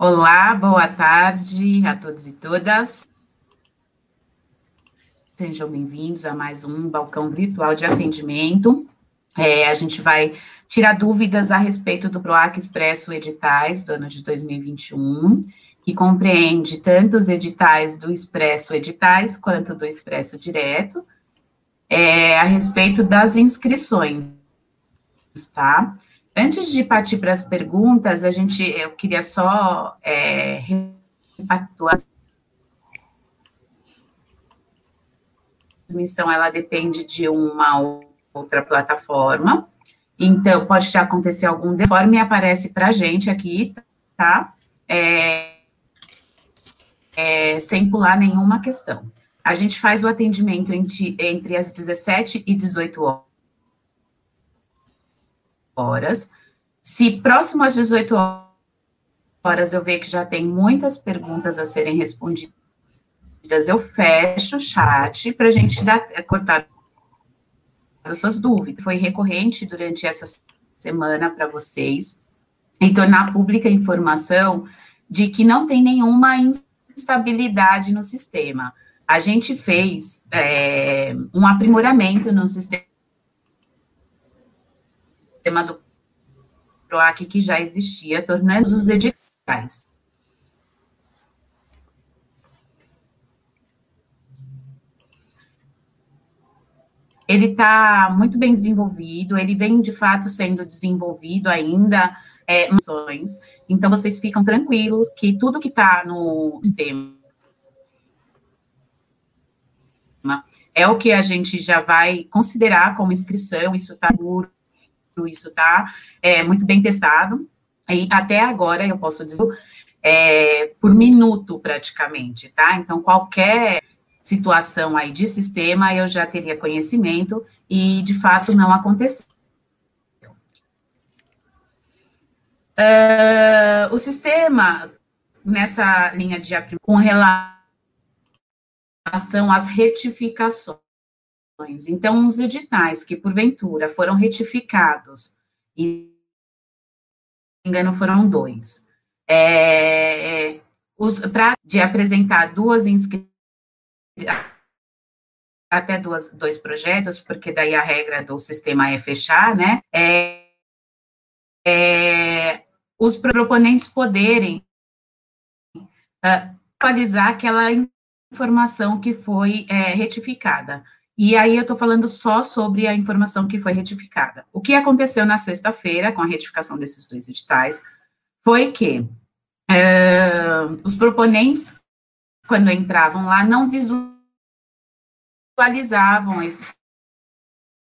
Olá, boa tarde a todos e todas. Sejam bem-vindos a mais um balcão virtual de atendimento. É, a gente vai tirar dúvidas a respeito do PROAC Expresso Editais do ano de 2021, que compreende tanto os editais do Expresso Editais quanto do Expresso Direto, é, a respeito das inscrições, tá? Antes de partir para as perguntas, a gente, eu queria só é, repactuar. A transmissão, ela depende de uma outra plataforma, então pode acontecer algum deforme e aparece para a gente aqui, tá? É, é, sem pular nenhuma questão. A gente faz o atendimento entre, entre as 17 e 18 horas horas. Se próximo às 18 horas eu ver que já tem muitas perguntas a serem respondidas, eu fecho o chat para a gente dar, é, cortar as suas dúvidas. Foi recorrente durante essa semana para vocês e tornar pública a informação de que não tem nenhuma instabilidade no sistema. A gente fez é, um aprimoramento no sistema sistema do PROAC que já existia, tornando os editais. Ele está muito bem desenvolvido, ele vem de fato sendo desenvolvido ainda, é, então vocês ficam tranquilos que tudo que está no sistema é o que a gente já vai considerar como inscrição, isso está por isso está é, muito bem testado, e até agora eu posso dizer é, por minuto praticamente, tá? Então, qualquer situação aí de sistema, eu já teria conhecimento, e de fato não aconteceu. Uh, o sistema, nessa linha de com relação às retificações, então, os editais que, porventura, foram retificados, e engano, foram dois, é, para de apresentar duas inscrições, até duas, dois projetos, porque daí a regra do sistema é fechar, né? É, é, os proponentes poderem uh, atualizar aquela informação que foi é, retificada. E aí eu estou falando só sobre a informação que foi retificada. O que aconteceu na sexta-feira com a retificação desses dois editais foi que uh, os proponentes, quando entravam lá, não visualizavam esses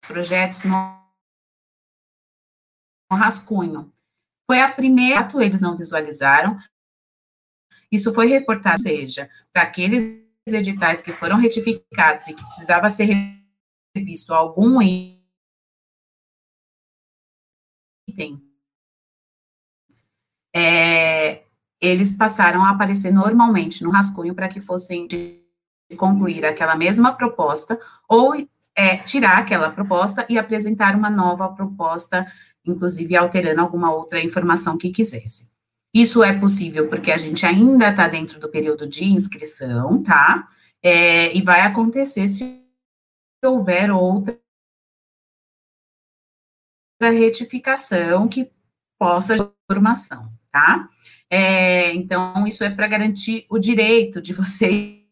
projetos no, rascunho. Foi a primeira, eles não visualizaram. Isso foi reportado, ou seja, para aqueles editais que foram retificados e que precisava ser revisto algum item, é, eles passaram a aparecer normalmente no rascunho para que fossem concluir aquela mesma proposta ou é, tirar aquela proposta e apresentar uma nova proposta, inclusive alterando alguma outra informação que quisesse. Isso é possível porque a gente ainda está dentro do período de inscrição, tá? É, e vai acontecer se houver outra retificação que possa formação, tá? É, então, isso é para garantir o direito de vocês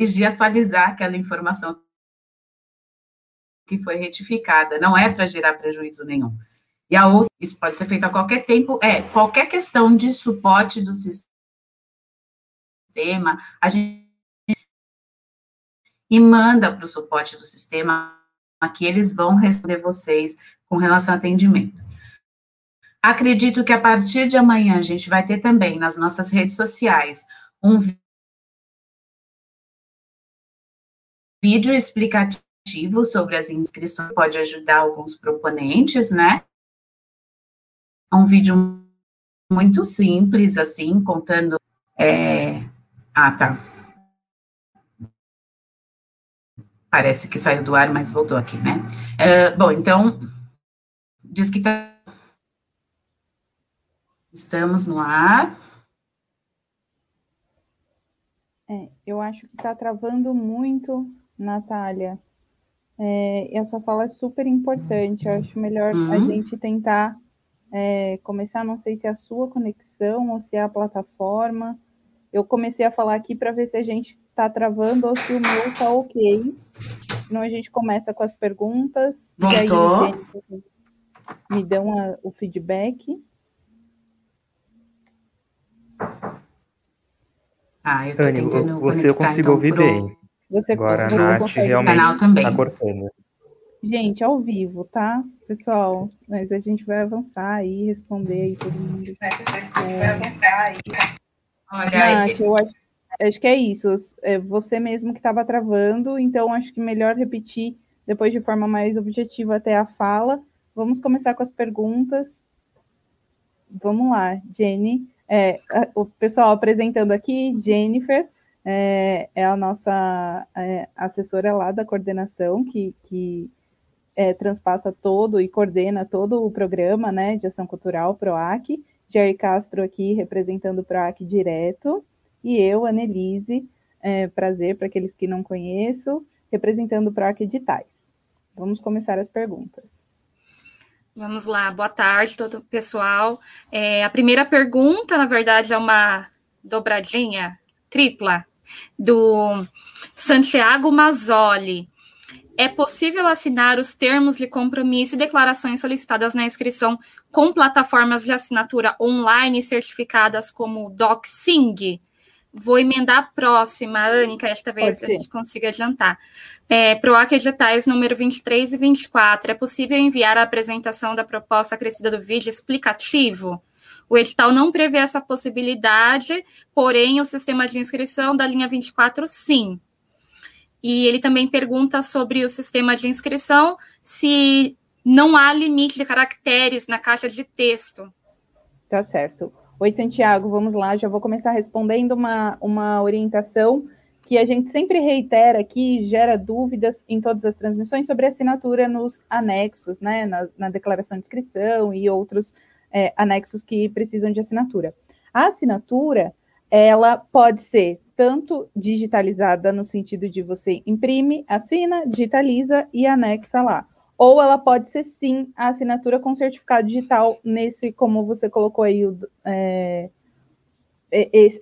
de atualizar aquela informação que foi retificada, não é para gerar prejuízo nenhum. E a outra, isso pode ser feito a qualquer tempo, é qualquer questão de suporte do sistema, a gente e manda para o suporte do sistema que eles vão responder vocês com relação ao atendimento. Acredito que a partir de amanhã a gente vai ter também nas nossas redes sociais um vídeo explicativo sobre as inscrições, pode ajudar alguns proponentes, né? É um vídeo muito simples, assim, contando. É... Ah, tá. Parece que saiu do ar, mas voltou aqui, né? Uh, bom, então, diz que tá... estamos no ar. É, eu acho que está travando muito, Natália. É, essa fala é super importante. Eu acho melhor uhum. a gente tentar é, começar. Não sei se é a sua conexão ou se é a plataforma. Eu comecei a falar aqui para ver se a gente está travando ou se o meu está ok. Senão a gente começa com as perguntas. Voltou. E aí, me dão a, o feedback. Ah, eu tô Anny, tentando você eu consigo então, ouvir pro... bem. Você, Agora, você a Nath realmente canal também. tá cortando. Gente, ao vivo, tá? Pessoal, mas a gente vai avançar aí, responder aí todo mundo. É, vai avançar aí. Olha, Nath, eu acho, acho que é isso. É você mesmo que estava travando, então acho que melhor repetir depois de forma mais objetiva até a fala. Vamos começar com as perguntas. Vamos lá, Jenny. É, o pessoal apresentando aqui, Jennifer, é, é a nossa é, assessora lá da coordenação, que, que é, transpassa todo e coordena todo o programa né, de ação cultural PROAC. Jerry Castro aqui representando o PROAC direto. E eu, Annelise, é, prazer para aqueles que não conheço, representando o PROAC Editais. Vamos começar as perguntas. Vamos lá, boa tarde, todo pessoal. É, a primeira pergunta, na verdade, é uma dobradinha tripla do Santiago Mazzoli. É possível assinar os termos de compromisso e declarações solicitadas na inscrição com plataformas de assinatura online certificadas como DocSing? Vou emendar a próxima, que esta vez a gente consiga adiantar. É, PROAC Editais número 23 e 24. É possível enviar a apresentação da proposta acrescida do vídeo explicativo? O edital não prevê essa possibilidade, porém, o sistema de inscrição da linha 24, sim. E ele também pergunta sobre o sistema de inscrição, se não há limite de caracteres na caixa de texto. Tá certo. Oi, Santiago, vamos lá. Já vou começar respondendo uma, uma orientação que a gente sempre reitera aqui, gera dúvidas em todas as transmissões sobre assinatura nos anexos, né, na, na declaração de inscrição e outros é, anexos que precisam de assinatura. A assinatura, ela pode ser tanto digitalizada no sentido de você imprime, assina, digitaliza e anexa lá ou ela pode ser sim a assinatura com certificado digital nesse, como você colocou aí, é,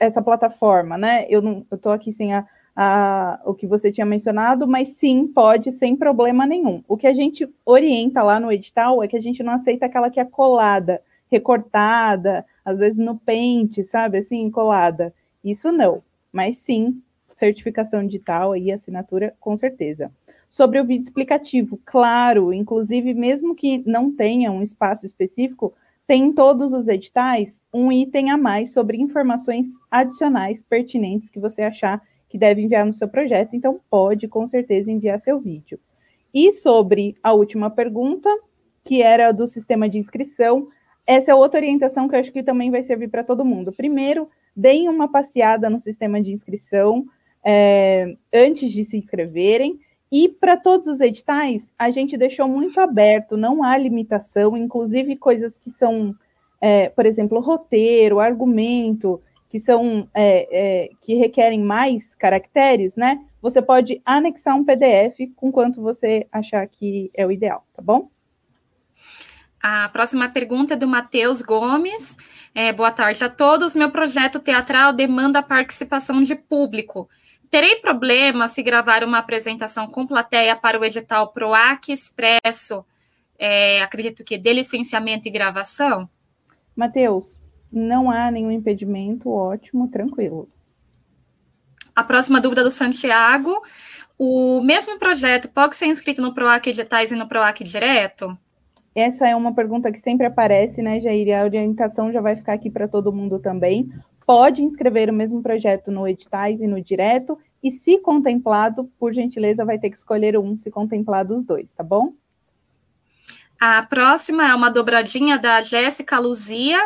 essa plataforma, né? Eu não estou aqui sem a, a, o que você tinha mencionado, mas sim, pode, sem problema nenhum. O que a gente orienta lá no edital é que a gente não aceita aquela que é colada, recortada, às vezes no pente, sabe, assim, colada. Isso não, mas sim, certificação digital e assinatura, com certeza sobre o vídeo explicativo. Claro, inclusive, mesmo que não tenha um espaço específico, tem em todos os editais um item a mais sobre informações adicionais pertinentes que você achar que deve enviar no seu projeto. Então, pode com certeza enviar seu vídeo. E sobre a última pergunta, que era do sistema de inscrição, essa é outra orientação que eu acho que também vai servir para todo mundo. Primeiro, deem uma passeada no sistema de inscrição é, antes de se inscreverem. E para todos os editais, a gente deixou muito aberto, não há limitação, inclusive coisas que são, é, por exemplo, roteiro, argumento, que são é, que requerem mais caracteres, né? Você pode anexar um PDF com quanto você achar que é o ideal, tá bom? A próxima pergunta é do Matheus Gomes. É, boa tarde a todos. Meu projeto teatral demanda a participação de público. Terei problema se gravar uma apresentação com plateia para o edital PROAC Expresso, é, acredito que de licenciamento e gravação? Matheus, não há nenhum impedimento, ótimo, tranquilo. A próxima dúvida do Santiago, o mesmo projeto pode ser inscrito no PROAC Editais e no PROAC Direto? Essa é uma pergunta que sempre aparece, né, Jair? A orientação já vai ficar aqui para todo mundo também pode inscrever o mesmo projeto no editais e no direto, e se contemplado, por gentileza, vai ter que escolher um, se contemplado os dois, tá bom? A próxima é uma dobradinha da Jéssica Luzia.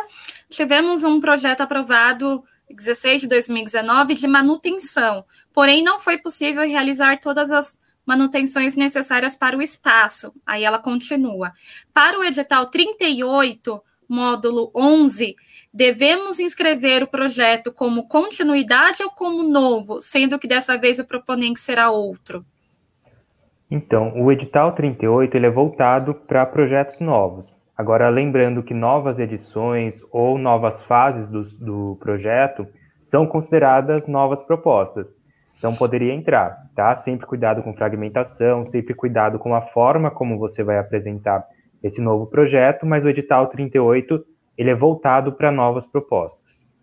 Tivemos um projeto aprovado 16 de 2019 de manutenção, porém não foi possível realizar todas as manutenções necessárias para o espaço. Aí ela continua. Para o edital 38, módulo 11, devemos inscrever o projeto como continuidade ou como novo, sendo que dessa vez o proponente será outro? Então, o edital 38 ele é voltado para projetos novos. Agora, lembrando que novas edições ou novas fases do, do projeto são consideradas novas propostas. Então, poderia entrar, tá? Sempre cuidado com fragmentação, sempre cuidado com a forma como você vai apresentar esse novo projeto, mas o edital 38 ele é voltado para novas propostas.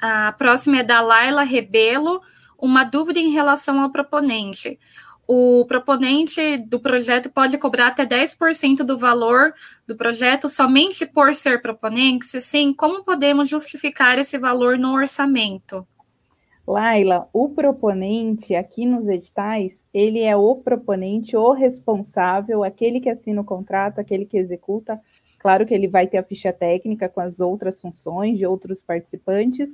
A próxima é da Laila Rebelo, uma dúvida em relação ao proponente o proponente do projeto pode cobrar até 10% do valor do projeto somente por ser proponente? Se sim, como podemos justificar esse valor no orçamento? Laila, o proponente aqui nos editais, ele é o proponente, o responsável, aquele que assina o contrato, aquele que executa. Claro que ele vai ter a ficha técnica com as outras funções de outros participantes,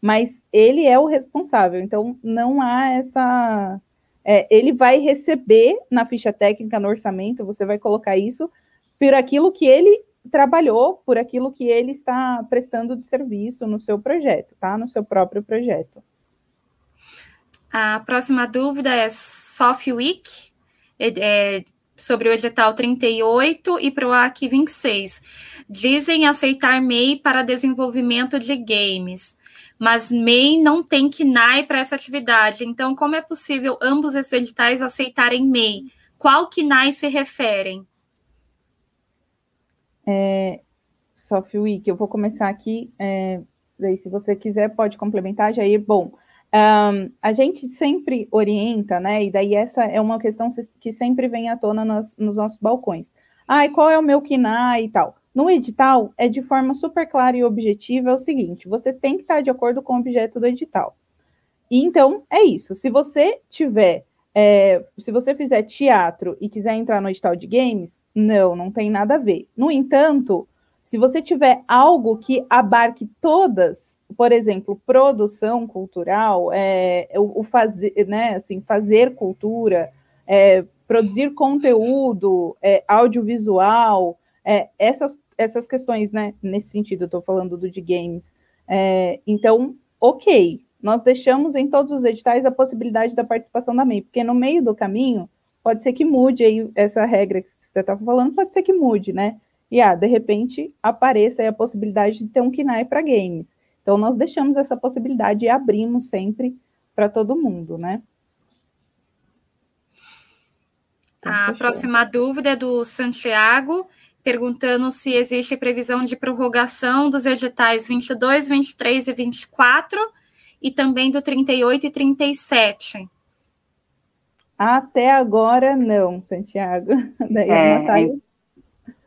mas ele é o responsável. Então, não há essa é, ele vai receber na ficha técnica, no orçamento, você vai colocar isso por aquilo que ele trabalhou, por aquilo que ele está prestando de serviço no seu projeto, tá? No seu próprio projeto. A próxima dúvida é SoftWeek, é, é, sobre o edital 38 e para o AC 26. Dizem aceitar MEI para desenvolvimento de games mas MEI não tem KNAI para essa atividade. Então, como é possível ambos esses editais aceitarem MEI? Qual KNAI se referem? É, Week, eu vou começar aqui. É, daí, se você quiser, pode complementar, Jair. Bom, um, a gente sempre orienta, né? E daí essa é uma questão que sempre vem à tona nos, nos nossos balcões. Ai, qual é o meu KNAI e tal? No edital, é de forma super clara e objetiva é o seguinte: você tem que estar de acordo com o objeto do edital. E então, é isso. Se você tiver, é, se você fizer teatro e quiser entrar no edital de games, não, não tem nada a ver. No entanto, se você tiver algo que abarque todas, por exemplo, produção cultural, é, o, o fazer, né, assim, fazer cultura, é, produzir conteúdo é, audiovisual, é, essas essas questões, né? Nesse sentido, eu estou falando do de games. É, então, ok, nós deixamos em todos os editais a possibilidade da participação da MEI, porque no meio do caminho pode ser que mude aí essa regra que você estava falando, pode ser que mude, né? E ah, de repente apareça aí a possibilidade de ter um KNAI para games. Então, nós deixamos essa possibilidade e abrimos sempre para todo mundo, né? Então, a próxima dúvida é do Santiago perguntando se existe previsão de prorrogação dos editais 22, 23 e 24 e também do 38 e 37. Até agora, não, Santiago. Daí é,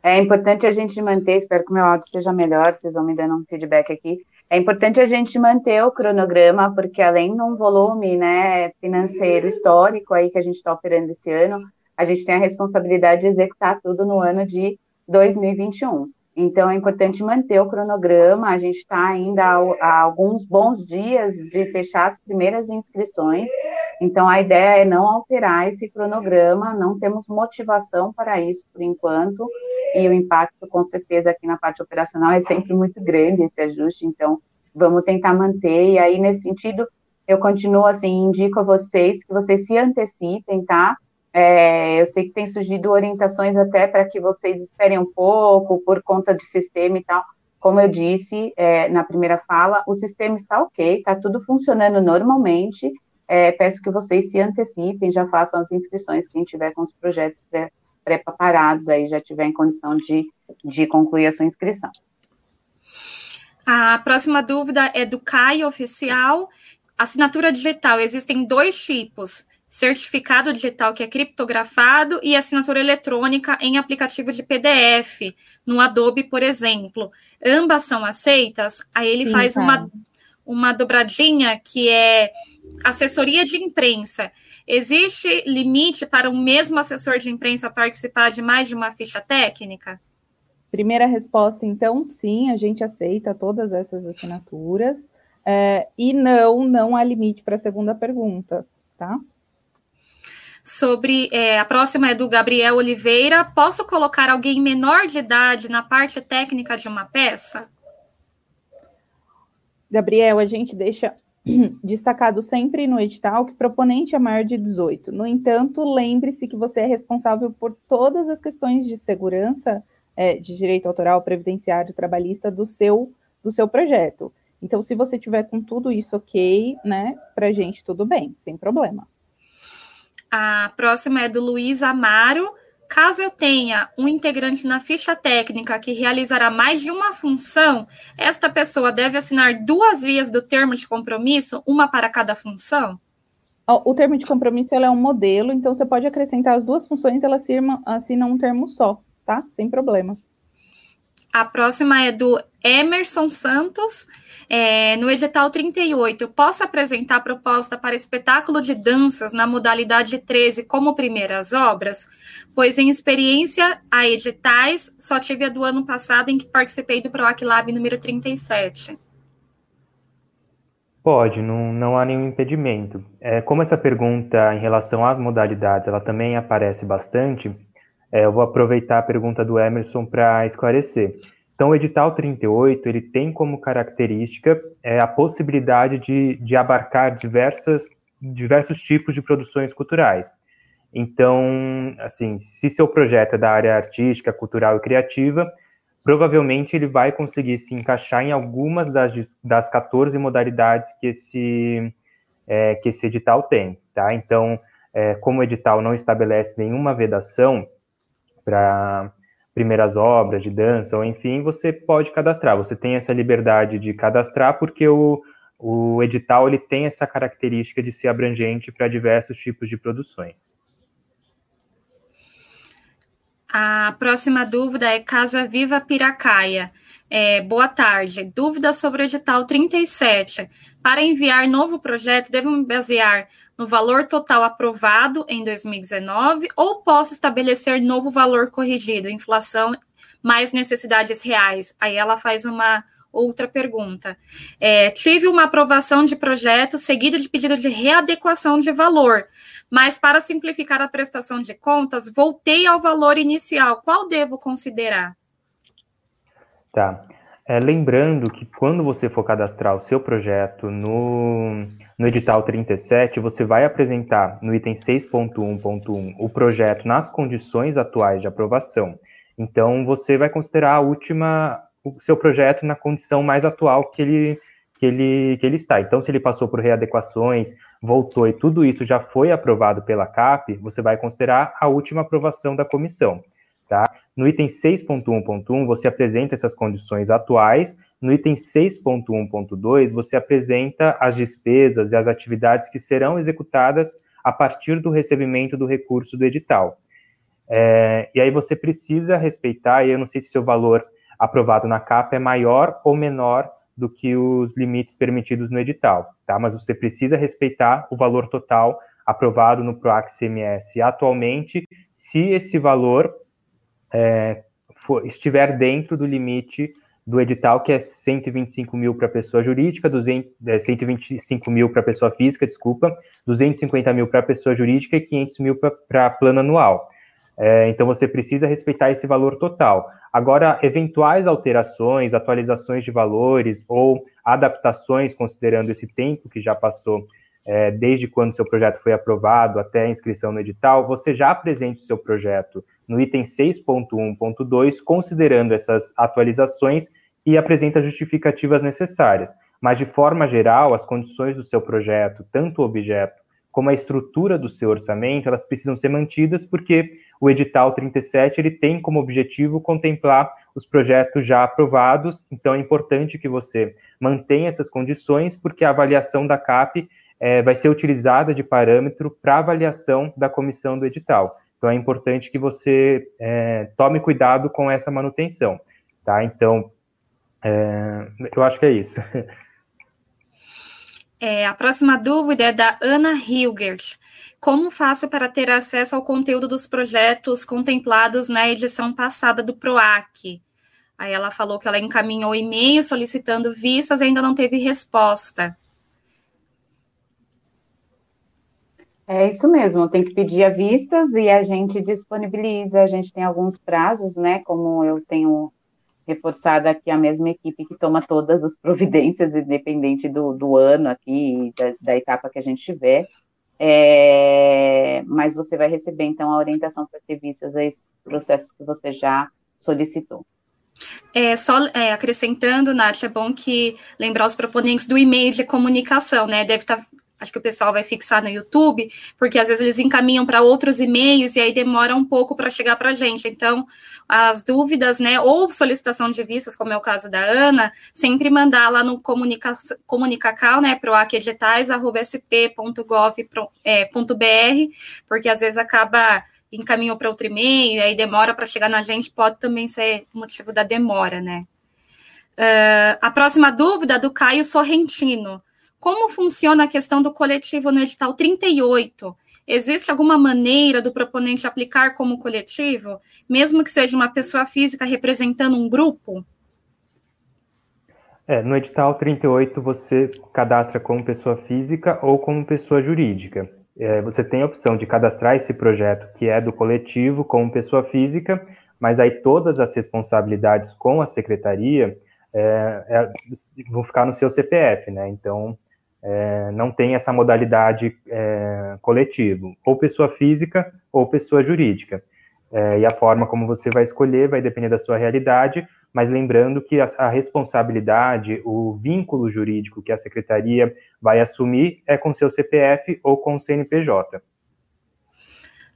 é, é importante a gente manter, espero que o meu áudio seja melhor, vocês vão me dando um feedback aqui. É importante a gente manter o cronograma, porque além de um volume né, financeiro histórico aí que a gente está operando esse ano, a gente tem a responsabilidade de executar tudo no ano de 2021. Então, é importante manter o cronograma. A gente está ainda há, alguns bons dias de fechar as primeiras inscrições. Então, a ideia é não alterar esse cronograma, não temos motivação para isso por enquanto. E o impacto, com certeza, aqui na parte operacional é sempre muito grande esse ajuste. Então, vamos tentar manter. E aí, nesse sentido, eu continuo assim, indico a vocês que vocês se antecipem, tá? É, eu sei que tem surgido orientações até para que vocês esperem um pouco por conta de sistema e tal. Como eu disse é, na primeira fala, o sistema está ok, está tudo funcionando normalmente. É, peço que vocês se antecipem, já façam as inscrições, quem tiver com os projetos pré-preparados aí, já tiver em condição de, de concluir a sua inscrição. A próxima dúvida é do Caio Oficial. Assinatura digital, existem dois tipos certificado digital que é criptografado e assinatura eletrônica em aplicativos de PDF, no Adobe, por exemplo. Ambas são aceitas, aí ele Sim, faz tá. uma, uma dobradinha que é assessoria de imprensa. Existe limite para o mesmo assessor de imprensa participar de mais de uma ficha técnica? Primeira resposta, então, sim, a gente aceita todas essas assinaturas. É, e não, não há limite para a segunda pergunta, tá? sobre é, a próxima é do Gabriel Oliveira. Posso colocar alguém menor de idade na parte técnica de uma peça? Gabriel, a gente deixa destacado sempre no edital que proponente é maior de 18. No entanto, lembre-se que você é responsável por todas as questões de segurança, é, de direito autoral, previdenciário, trabalhista do seu, do seu projeto. Então, se você tiver com tudo isso ok, né, para gente tudo bem, sem problema. A próxima é do Luiz Amaro. Caso eu tenha um integrante na ficha técnica que realizará mais de uma função, esta pessoa deve assinar duas vias do termo de compromisso, uma para cada função? O termo de compromisso é um modelo, então você pode acrescentar as duas funções, ela assina, assina um termo só, tá? Sem problema. A próxima é do Emerson Santos. É, no edital 38, posso apresentar proposta para espetáculo de danças na modalidade 13 como primeiras obras? Pois em experiência a editais, só tive a do ano passado em que participei do PROAC Lab número 37. Pode, não, não há nenhum impedimento. É, como essa pergunta em relação às modalidades, ela também aparece bastante, é, eu vou aproveitar a pergunta do Emerson para esclarecer. Então, o edital 38, ele tem como característica é, a possibilidade de, de abarcar diversas, diversos tipos de produções culturais. Então, assim, se seu projeto é da área artística, cultural e criativa, provavelmente ele vai conseguir se encaixar em algumas das, das 14 modalidades que esse, é, que esse edital tem, tá? Então, é, como o edital não estabelece nenhuma vedação para primeiras obras de dança, ou enfim, você pode cadastrar. Você tem essa liberdade de cadastrar porque o, o edital ele tem essa característica de ser abrangente para diversos tipos de produções. A próxima dúvida é Casa Viva Piracaia. É, boa tarde. Dúvida sobre o edital 37. Para enviar novo projeto, devo me basear no valor total aprovado em 2019 ou posso estabelecer novo valor corrigido, inflação mais necessidades reais? Aí ela faz uma outra pergunta. É, tive uma aprovação de projeto seguido de pedido de readequação de valor, mas para simplificar a prestação de contas, voltei ao valor inicial. Qual devo considerar? Tá. É, lembrando que quando você for cadastrar o seu projeto no, no edital 37, você vai apresentar no item 6.1.1 o projeto nas condições atuais de aprovação. Então, você vai considerar a última, o seu projeto na condição mais atual que ele, que ele, que ele está. Então, se ele passou por readequações, voltou e tudo isso já foi aprovado pela CAP, você vai considerar a última aprovação da comissão. Tá? No item 6.1.1, você apresenta essas condições atuais. No item 6.1.2, você apresenta as despesas e as atividades que serão executadas a partir do recebimento do recurso do edital. É, e aí você precisa respeitar, e eu não sei se seu valor aprovado na CAP é maior ou menor do que os limites permitidos no edital, tá? Mas você precisa respeitar o valor total aprovado no PROAC CMS atualmente, se esse valor é, for, estiver dentro do limite do edital, que é 125 mil para pessoa jurídica, 200, é, 125 mil para pessoa física, desculpa, 250 mil para pessoa jurídica e 500 mil para plano anual. É, então, você precisa respeitar esse valor total. Agora, eventuais alterações, atualizações de valores ou adaptações, considerando esse tempo que já passou é, desde quando seu projeto foi aprovado até a inscrição no edital, você já apresente o seu projeto no item 6.1.2, considerando essas atualizações e apresenta justificativas necessárias. Mas, de forma geral, as condições do seu projeto, tanto o objeto como a estrutura do seu orçamento, elas precisam ser mantidas porque o edital 37 ele tem como objetivo contemplar os projetos já aprovados, então é importante que você mantenha essas condições, porque a avaliação da CAP é, vai ser utilizada de parâmetro para avaliação da comissão do edital. Então é importante que você é, tome cuidado com essa manutenção, tá? Então, é, eu acho que é isso. É, a próxima dúvida é da Ana Hilgert. Como faço para ter acesso ao conteúdo dos projetos contemplados na edição passada do PROAC? Aí ela falou que ela encaminhou e-mail solicitando vistas e ainda não teve resposta. É isso mesmo, tem que pedir a vistas e a gente disponibiliza, a gente tem alguns prazos, né? Como eu tenho reforçada aqui a mesma equipe que toma todas as providências, independente do, do ano aqui, da, da etapa que a gente tiver. É, mas você vai receber, então, a orientação para ter vistas a esses processos que você já solicitou. É, só é, acrescentando, Nath, é bom que lembrar os proponentes do e-mail de comunicação, né? Deve estar tá acho que o pessoal vai fixar no YouTube, porque às vezes eles encaminham para outros e-mails e aí demora um pouco para chegar para a gente. Então, as dúvidas, né, ou solicitação de vistas, como é o caso da Ana, sempre mandar lá no comunica comunicacal, né, o aqueditais.sp.gov.br, é, porque às vezes acaba encaminhou para outro e-mail, aí demora para chegar na gente, pode também ser motivo da demora, né. Uh, a próxima dúvida do Caio Sorrentino. Como funciona a questão do coletivo no edital 38? Existe alguma maneira do proponente aplicar como coletivo, mesmo que seja uma pessoa física representando um grupo? É, no edital 38 você cadastra como pessoa física ou como pessoa jurídica. É, você tem a opção de cadastrar esse projeto que é do coletivo como pessoa física, mas aí todas as responsabilidades com a secretaria é, é, vão ficar no seu CPF, né? Então é, não tem essa modalidade é, coletivo, ou pessoa física ou pessoa jurídica. É, e a forma como você vai escolher vai depender da sua realidade, mas lembrando que a, a, responsabilidade, o vínculo jurídico que a secretaria vai assumir é com seu CPF ou com o CNPJ.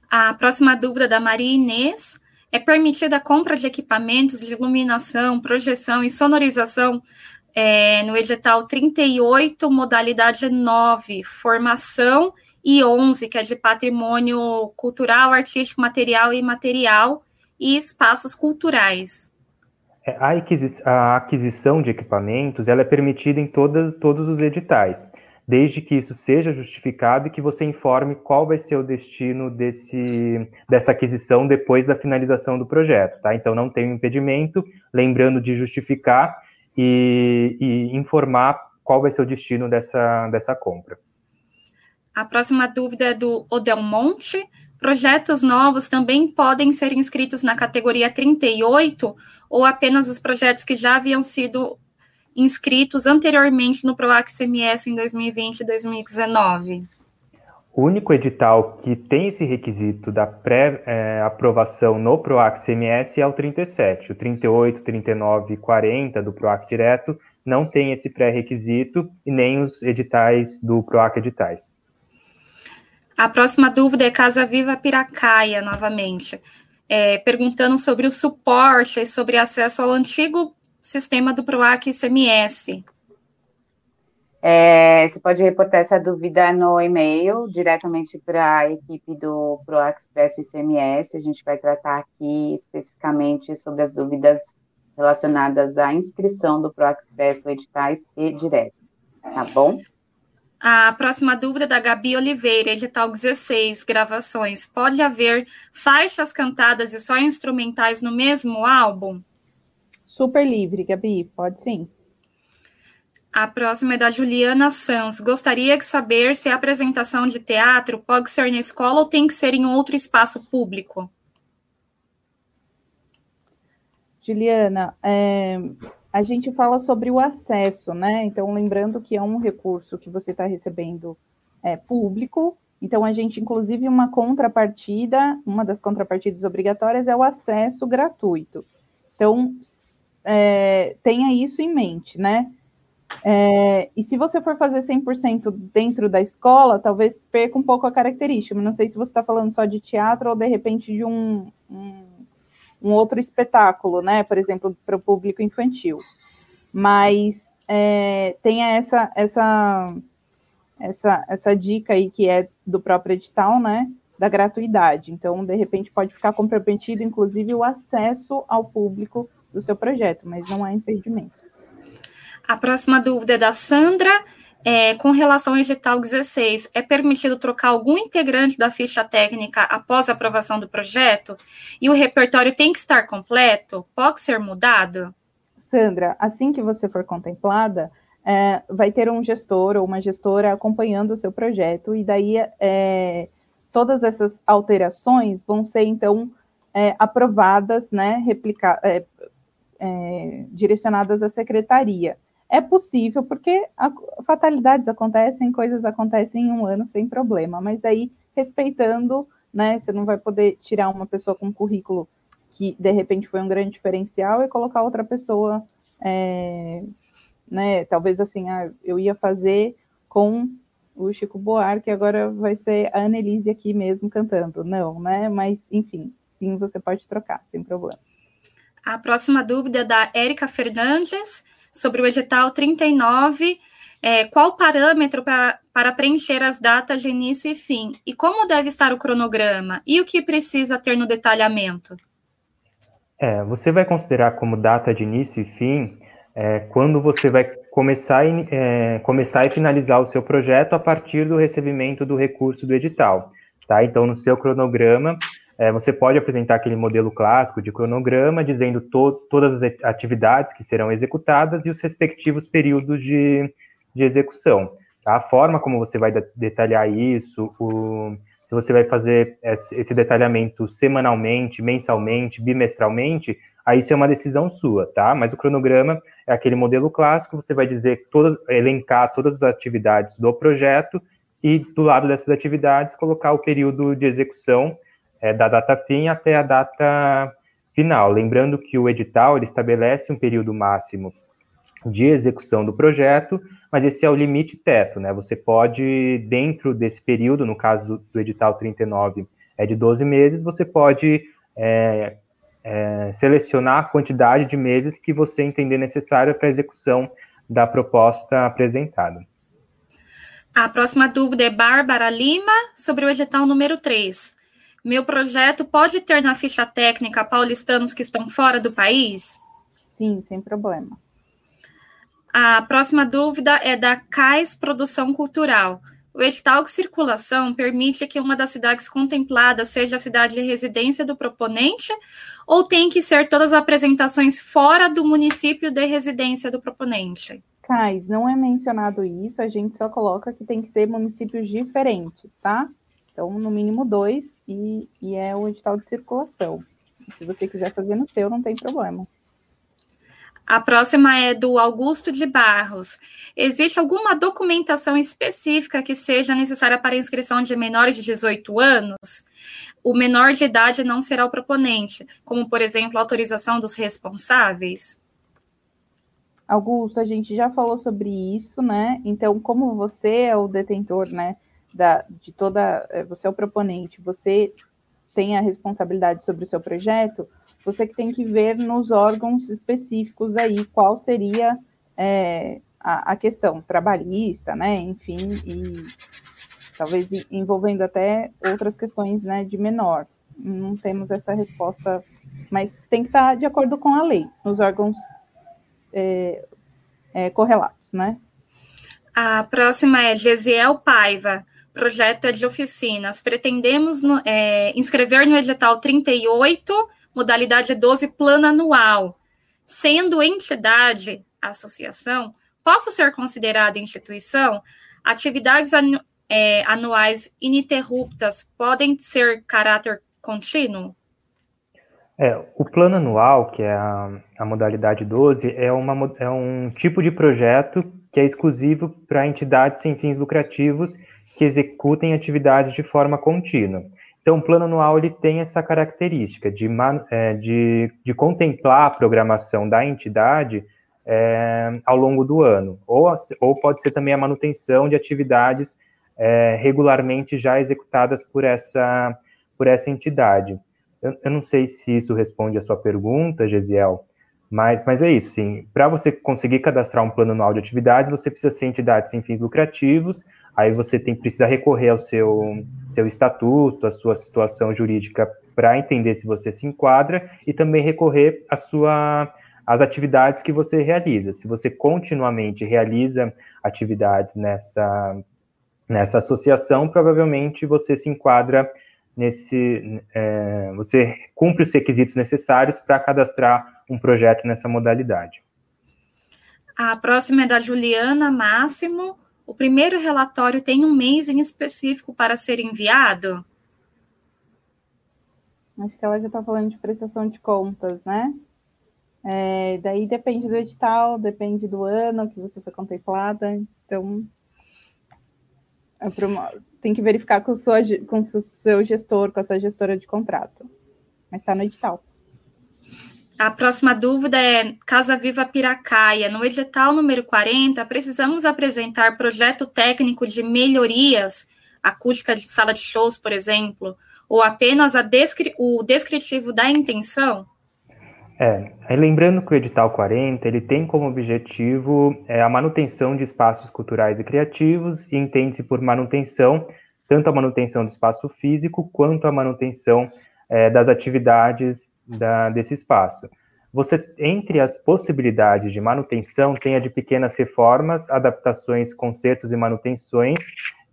A próxima dúvida da Maria Inês é permitida a compra de equipamentos de iluminação, projeção e sonorização é, no edital 38, modalidade 9, formação, e 11, que é de patrimônio cultural, artístico, material e imaterial, e espaços culturais. É, a, aquisição, a aquisição de equipamentos ela é permitida em todas, todos os editais, desde que isso seja justificado e que você informe qual vai ser o destino desse, dessa aquisição depois da finalização do projeto. Tá? Então, não tem um impedimento, lembrando de justificar e, e informar qual vai ser o destino dessa, dessa compra. A próxima dúvida é do Odelmonte. Projetos novos também podem ser inscritos na categoria 38 ou apenas os projetos que já haviam sido inscritos anteriormente no PROAC CMS em 2020 e 2019? O único edital que tem esse requisito da pré-aprovação no PROAC CMS é o 37. O 38, 39 e 40 do PROAC direto não tem esse pré-requisito e nem os editais do PROAC editais. A próxima dúvida é Casa Viva Piracaia, novamente, é, perguntando sobre o suporte e sobre acesso ao antigo sistema do PROAC CMS. É, você pode reportar essa dúvida no e-mail, diretamente para a equipe do ProExpress ICMS. A gente vai tratar aqui especificamente sobre as dúvidas relacionadas à inscrição do ProExpress, editais e direto. Tá bom? A próxima dúvida é da Gabi Oliveira, edital 16, gravações. Pode haver faixas cantadas e só instrumentais no mesmo álbum? Super livre, Gabi, pode sim. A próxima é da Juliana Sanz. Gostaria de saber se a apresentação de teatro pode ser na escola ou tem que ser em outro espaço público. Juliana, é, a gente fala sobre o acesso, né? Então, lembrando que é um recurso que você está recebendo é, público. Então, a gente, inclusive, uma contrapartida, uma das contrapartidas obrigatórias é o acesso gratuito. Então, é, tenha isso em mente, né? É, e se você for fazer 100% dentro da escola, talvez perca um pouco a característica. Não sei se você está falando só de teatro ou de repente de um, um, um outro espetáculo, né? Por exemplo, para o público infantil. Mas é, tenha essa, essa, essa, essa dica aí que é do próprio edital, né? Da gratuidade. Então, de repente, pode ficar comprometido, inclusive, o acesso ao público do seu projeto, mas não há impedimento. A próxima dúvida é da Sandra. É, com relação ao edital 16, é permitido trocar algum integrante da ficha técnica após a aprovação do projeto? E o repertório tem que estar completo? Pode ser mudado? Sandra, assim que você for contemplada, é, vai ter um gestor ou uma gestora acompanhando o seu projeto, e daí é, todas essas alterações vão ser, então, é, aprovadas, né, é, é, direcionadas à secretaria. É possível, porque fatalidades acontecem, coisas acontecem em um ano sem problema, mas daí respeitando, né? Você não vai poder tirar uma pessoa com um currículo que de repente foi um grande diferencial e colocar outra pessoa, é, né? Talvez assim, ah, eu ia fazer com o Chico Buarque, agora vai ser a Annelise aqui mesmo cantando. Não, né? Mas, enfim, sim, você pode trocar, sem problema. A próxima dúvida é da Érica Fernandes, sobre o edital 39. É, qual parâmetro para, para preencher as datas de início e fim? E como deve estar o cronograma? E o que precisa ter no detalhamento? É, você vai considerar como data de início e fim é, quando você vai começar, é, começar e finalizar o seu projeto a partir do recebimento do recurso do edital. Tá? Então, no seu cronograma, é, você pode apresentar aquele modelo clássico de cronograma, dizendo to todas as atividades que serão executadas e os respectivos períodos de, de execução. Tá? A forma como você vai detalhar isso, o, se você vai fazer esse detalhamento semanalmente, mensalmente, bimestralmente, aí isso é uma decisão sua, tá? Mas o cronograma é aquele modelo clássico, você vai dizer todas, elencar todas as atividades do projeto e do lado dessas atividades colocar o período de execução é, da data fim até a data final. Lembrando que o edital ele estabelece um período máximo de execução do projeto, mas esse é o limite teto, né? Você pode, dentro desse período, no caso do, do edital 39, é de 12 meses, você pode é, é, selecionar a quantidade de meses que você entender necessária para a execução da proposta apresentada. A próxima dúvida é Bárbara Lima, sobre o edital número 3. Meu projeto pode ter na ficha técnica paulistanos que estão fora do país? Sim, sem problema. A próxima dúvida é da CAIS Produção Cultural. O edital de circulação permite que uma das cidades contempladas seja a cidade de residência do proponente ou tem que ser todas as apresentações fora do município de residência do proponente? Cais, não é mencionado isso, a gente só coloca que tem que ser municípios diferentes, tá? Então, no mínimo dois, e, e é o edital de circulação. Se você quiser fazer no seu, não tem problema. A próxima é do Augusto de Barros. Existe alguma documentação específica que seja necessária para inscrição de menores de 18 anos? O menor de idade não será o proponente, como, por exemplo, a autorização dos responsáveis? Augusto, a gente já falou sobre isso, né? Então, como você é o detentor, né, da, de toda, é, você é o proponente, você tem a responsabilidade sobre o seu projeto, você que tem que ver nos órgãos específicos aí qual seria é, a, a, questão trabalhista, né? Enfim, e talvez envolvendo até outras questões né, de menor. Não temos essa resposta, mas tem que estar de acordo com a lei, nos órgãos é, é, correlatos, né? A próxima é Gesiel Paiva projeto é de oficinas. Pretendemos no, é, inscrever no edital 38, modalidade 12, plano anual. Sendo entidade, associação, posso ser considerada instituição? Atividades anu, é, anuais ininterruptas podem ser caráter contínuo? É, o plano anual, que é a, a modalidade 12, é, uma, é um tipo de projeto que é exclusivo para entidades sem fins lucrativos que executem atividades de forma contínua. Então, o plano anual ele tem essa característica de, é, de, de contemplar a programação da entidade é, ao longo do ano, ou, ou pode ser também a manutenção de atividades é, regularmente já executadas por essa, por essa entidade. Eu, eu, não sei se isso responde a sua pergunta, Gesiel, mas, mas é isso, sim. Para você conseguir cadastrar um plano anual de atividades, você precisa ser entidade sem fins lucrativos, aí você tem precisa recorrer ao seu, seu estatuto, a sua situação jurídica para entender se você se enquadra e também recorrer à sua as atividades que você realiza. Se você continuamente realiza atividades nessa nessa associação, provavelmente você se enquadra nesse é, você cumpre os requisitos necessários para cadastrar um projeto nessa modalidade. A próxima é da Juliana Máximo. O primeiro relatório tem um mês em específico para ser enviado? Acho que ela já está falando de prestação de contas, né? É, daí depende do edital, depende do ano que você foi contemplada. Então, é tem que verificar com, sua, com o seu gestor, com a sua gestora de contrato. Mas está no edital. A próxima dúvida é Casa Viva Piracaia. No edital número 40, precisamos apresentar projeto técnico de melhorias, acústica de sala de shows, por exemplo, ou apenas descri o descritivo da intenção? É, lembrando que o edital 40 ele tem como objetivo é, a manutenção de espaços culturais e criativos e entende-se por manutenção tanto a manutenção do espaço físico quanto a manutenção é, das atividades da, desse espaço. Você, entre as possibilidades de manutenção, tem a de pequenas reformas, adaptações, consertos e manutenções,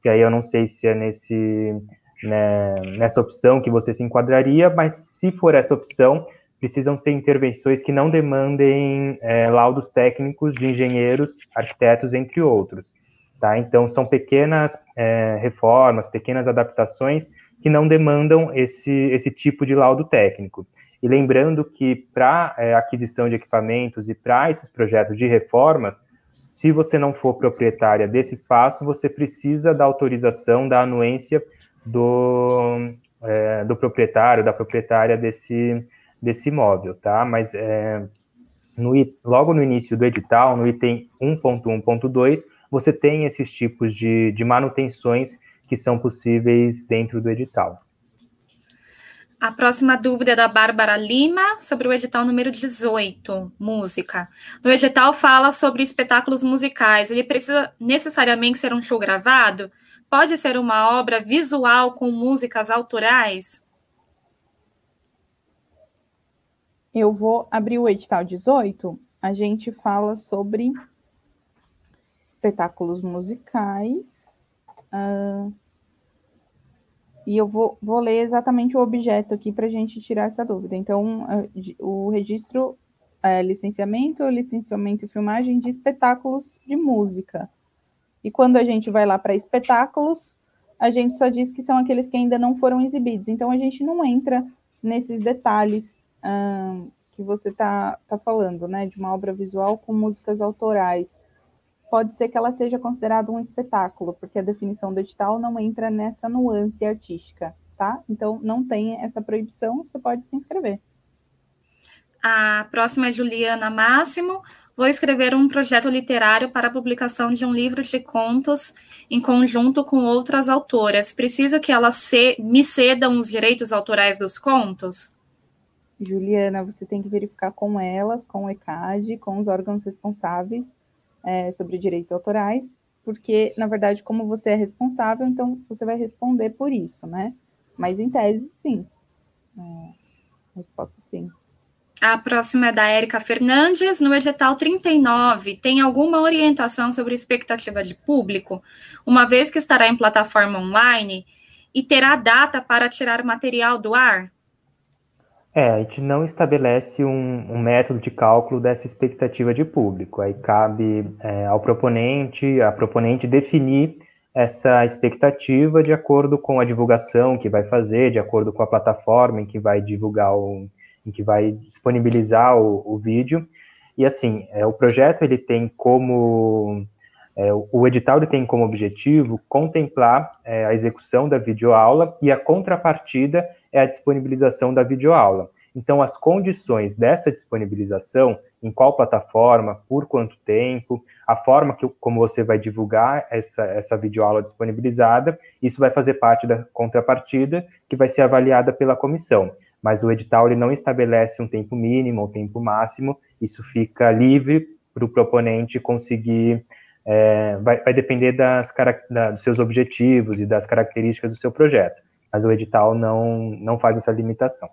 que aí eu não sei se é nesse, né, nessa opção que você se enquadraria, mas se for essa opção, precisam ser intervenções que não demandem é, laudos técnicos de engenheiros, arquitetos, entre outros. Tá? Então, são pequenas é, reformas, pequenas adaptações que não demandam esse, esse tipo de laudo técnico. E lembrando que para é, aquisição de equipamentos e para esses projetos de reformas, se você não for proprietária desse espaço, você precisa da autorização, da anuência do, é, do proprietário, da proprietária desse, desse imóvel, tá? Mas é, no, logo no início do edital, no item 1.1.2, você tem esses tipos de, de manutenções que são possíveis dentro do edital. A próxima dúvida é da Bárbara Lima, sobre o edital número 18, música. No edital fala sobre espetáculos musicais. Ele precisa necessariamente ser um show gravado? Pode ser uma obra visual com músicas autorais? Eu vou abrir o edital 18. A gente fala sobre espetáculos musicais. Uh, e eu vou, vou ler exatamente o objeto aqui para a gente tirar essa dúvida. Então, o registro é licenciamento, licenciamento e filmagem de espetáculos de música. E quando a gente vai lá para espetáculos, a gente só diz que são aqueles que ainda não foram exibidos. Então, a gente não entra nesses detalhes que você está tá falando, né, de uma obra visual com músicas autorais. Pode ser que ela seja considerada um espetáculo, porque a definição do edital não entra nessa nuance artística, tá? Então, não tem essa proibição, você pode se inscrever. A próxima é Juliana Máximo. Vou escrever um projeto literário para a publicação de um livro de contos em conjunto com outras autoras. Preciso que elas se, me cedam os direitos autorais dos contos? Juliana, você tem que verificar com elas, com o ECAD, com os órgãos responsáveis é, sobre direitos autorais, porque, na verdade, como você é responsável, então você vai responder por isso, né? Mas, em tese, sim. É, resposta sim. A próxima é da Érica Fernandes. No edital 39, tem alguma orientação sobre expectativa de público, uma vez que estará em plataforma online e terá data para tirar material do ar? É, a gente não estabelece um, um, método de cálculo dessa expectativa de público. Aí cabe é, ao proponente, a proponente definir essa expectativa de acordo com a divulgação que vai fazer, de acordo com a plataforma em que vai divulgar o, em que vai disponibilizar o, o vídeo. E assim, é, o projeto ele tem como é, o edital ele tem como objetivo contemplar é, a execução da videoaula e a contrapartida é a disponibilização da videoaula. Então, as condições dessa disponibilização, em qual plataforma, por quanto tempo, a forma que, como você vai divulgar essa, essa videoaula disponibilizada, isso vai fazer parte da contrapartida que vai ser avaliada pela comissão. Mas o edital ele não estabelece um tempo mínimo ou tempo máximo, isso fica livre para o proponente conseguir, é, vai, vai, depender das, da, dos seus objetivos e das características do seu projeto mas o edital não, não faz essa limitação.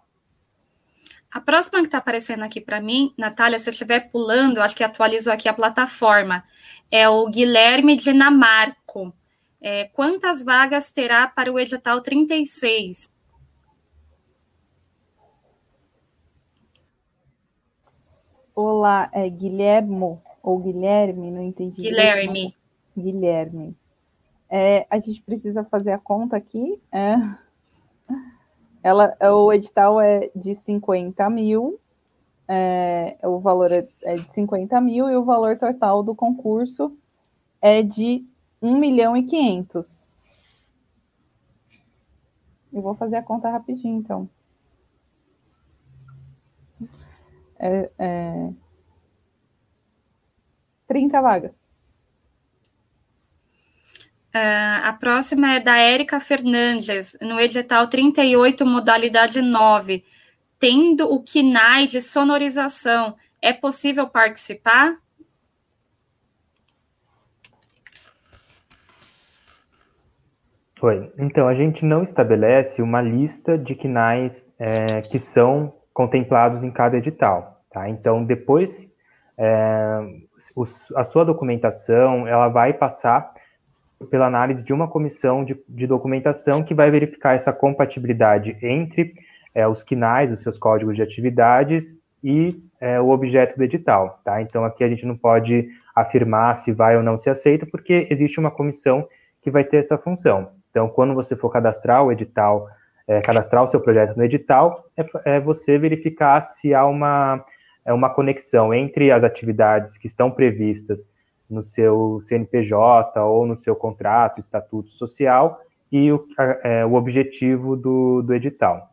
A próxima que está aparecendo aqui para mim, Natália, se eu estiver pulando, acho que atualizou aqui a plataforma, é o Guilherme Dinamarco. É, quantas vagas terá para o edital 36? Olá, é Guilhermo ou Guilherme, não entendi. Guilherme. Guilherme. É, a gente precisa fazer a conta aqui. É. Ela, o edital é de 50 mil é, o valor é, é de 50 mil e o valor total do concurso é de 1 milhão e 500. Eu vou fazer a conta rapidinho, então. É, é, 30 vagas. Uh, a próxima é da Érica Fernandes, no edital 38, modalidade 9. Tendo o KNAI de sonorização, é possível participar? Oi. Então, a gente não estabelece uma lista de KNAIs é, que são contemplados em cada edital. Tá? Então, depois, é, os, a sua documentação, ela vai passar pela análise de uma comissão de, de documentação que vai verificar essa compatibilidade entre é, os KNAIs, os seus códigos de atividades, e é, o objeto do edital. Tá? Então, aqui a gente não pode afirmar se vai ou não se aceita, porque existe uma comissão que vai ter essa função. Então, quando você for cadastrar o edital, é, cadastrar o seu projeto no edital, é, é você verificar se há uma, é uma conexão entre as atividades que estão previstas no seu CNPJ ou no seu contrato, estatuto social e o, é, o objetivo do, do edital.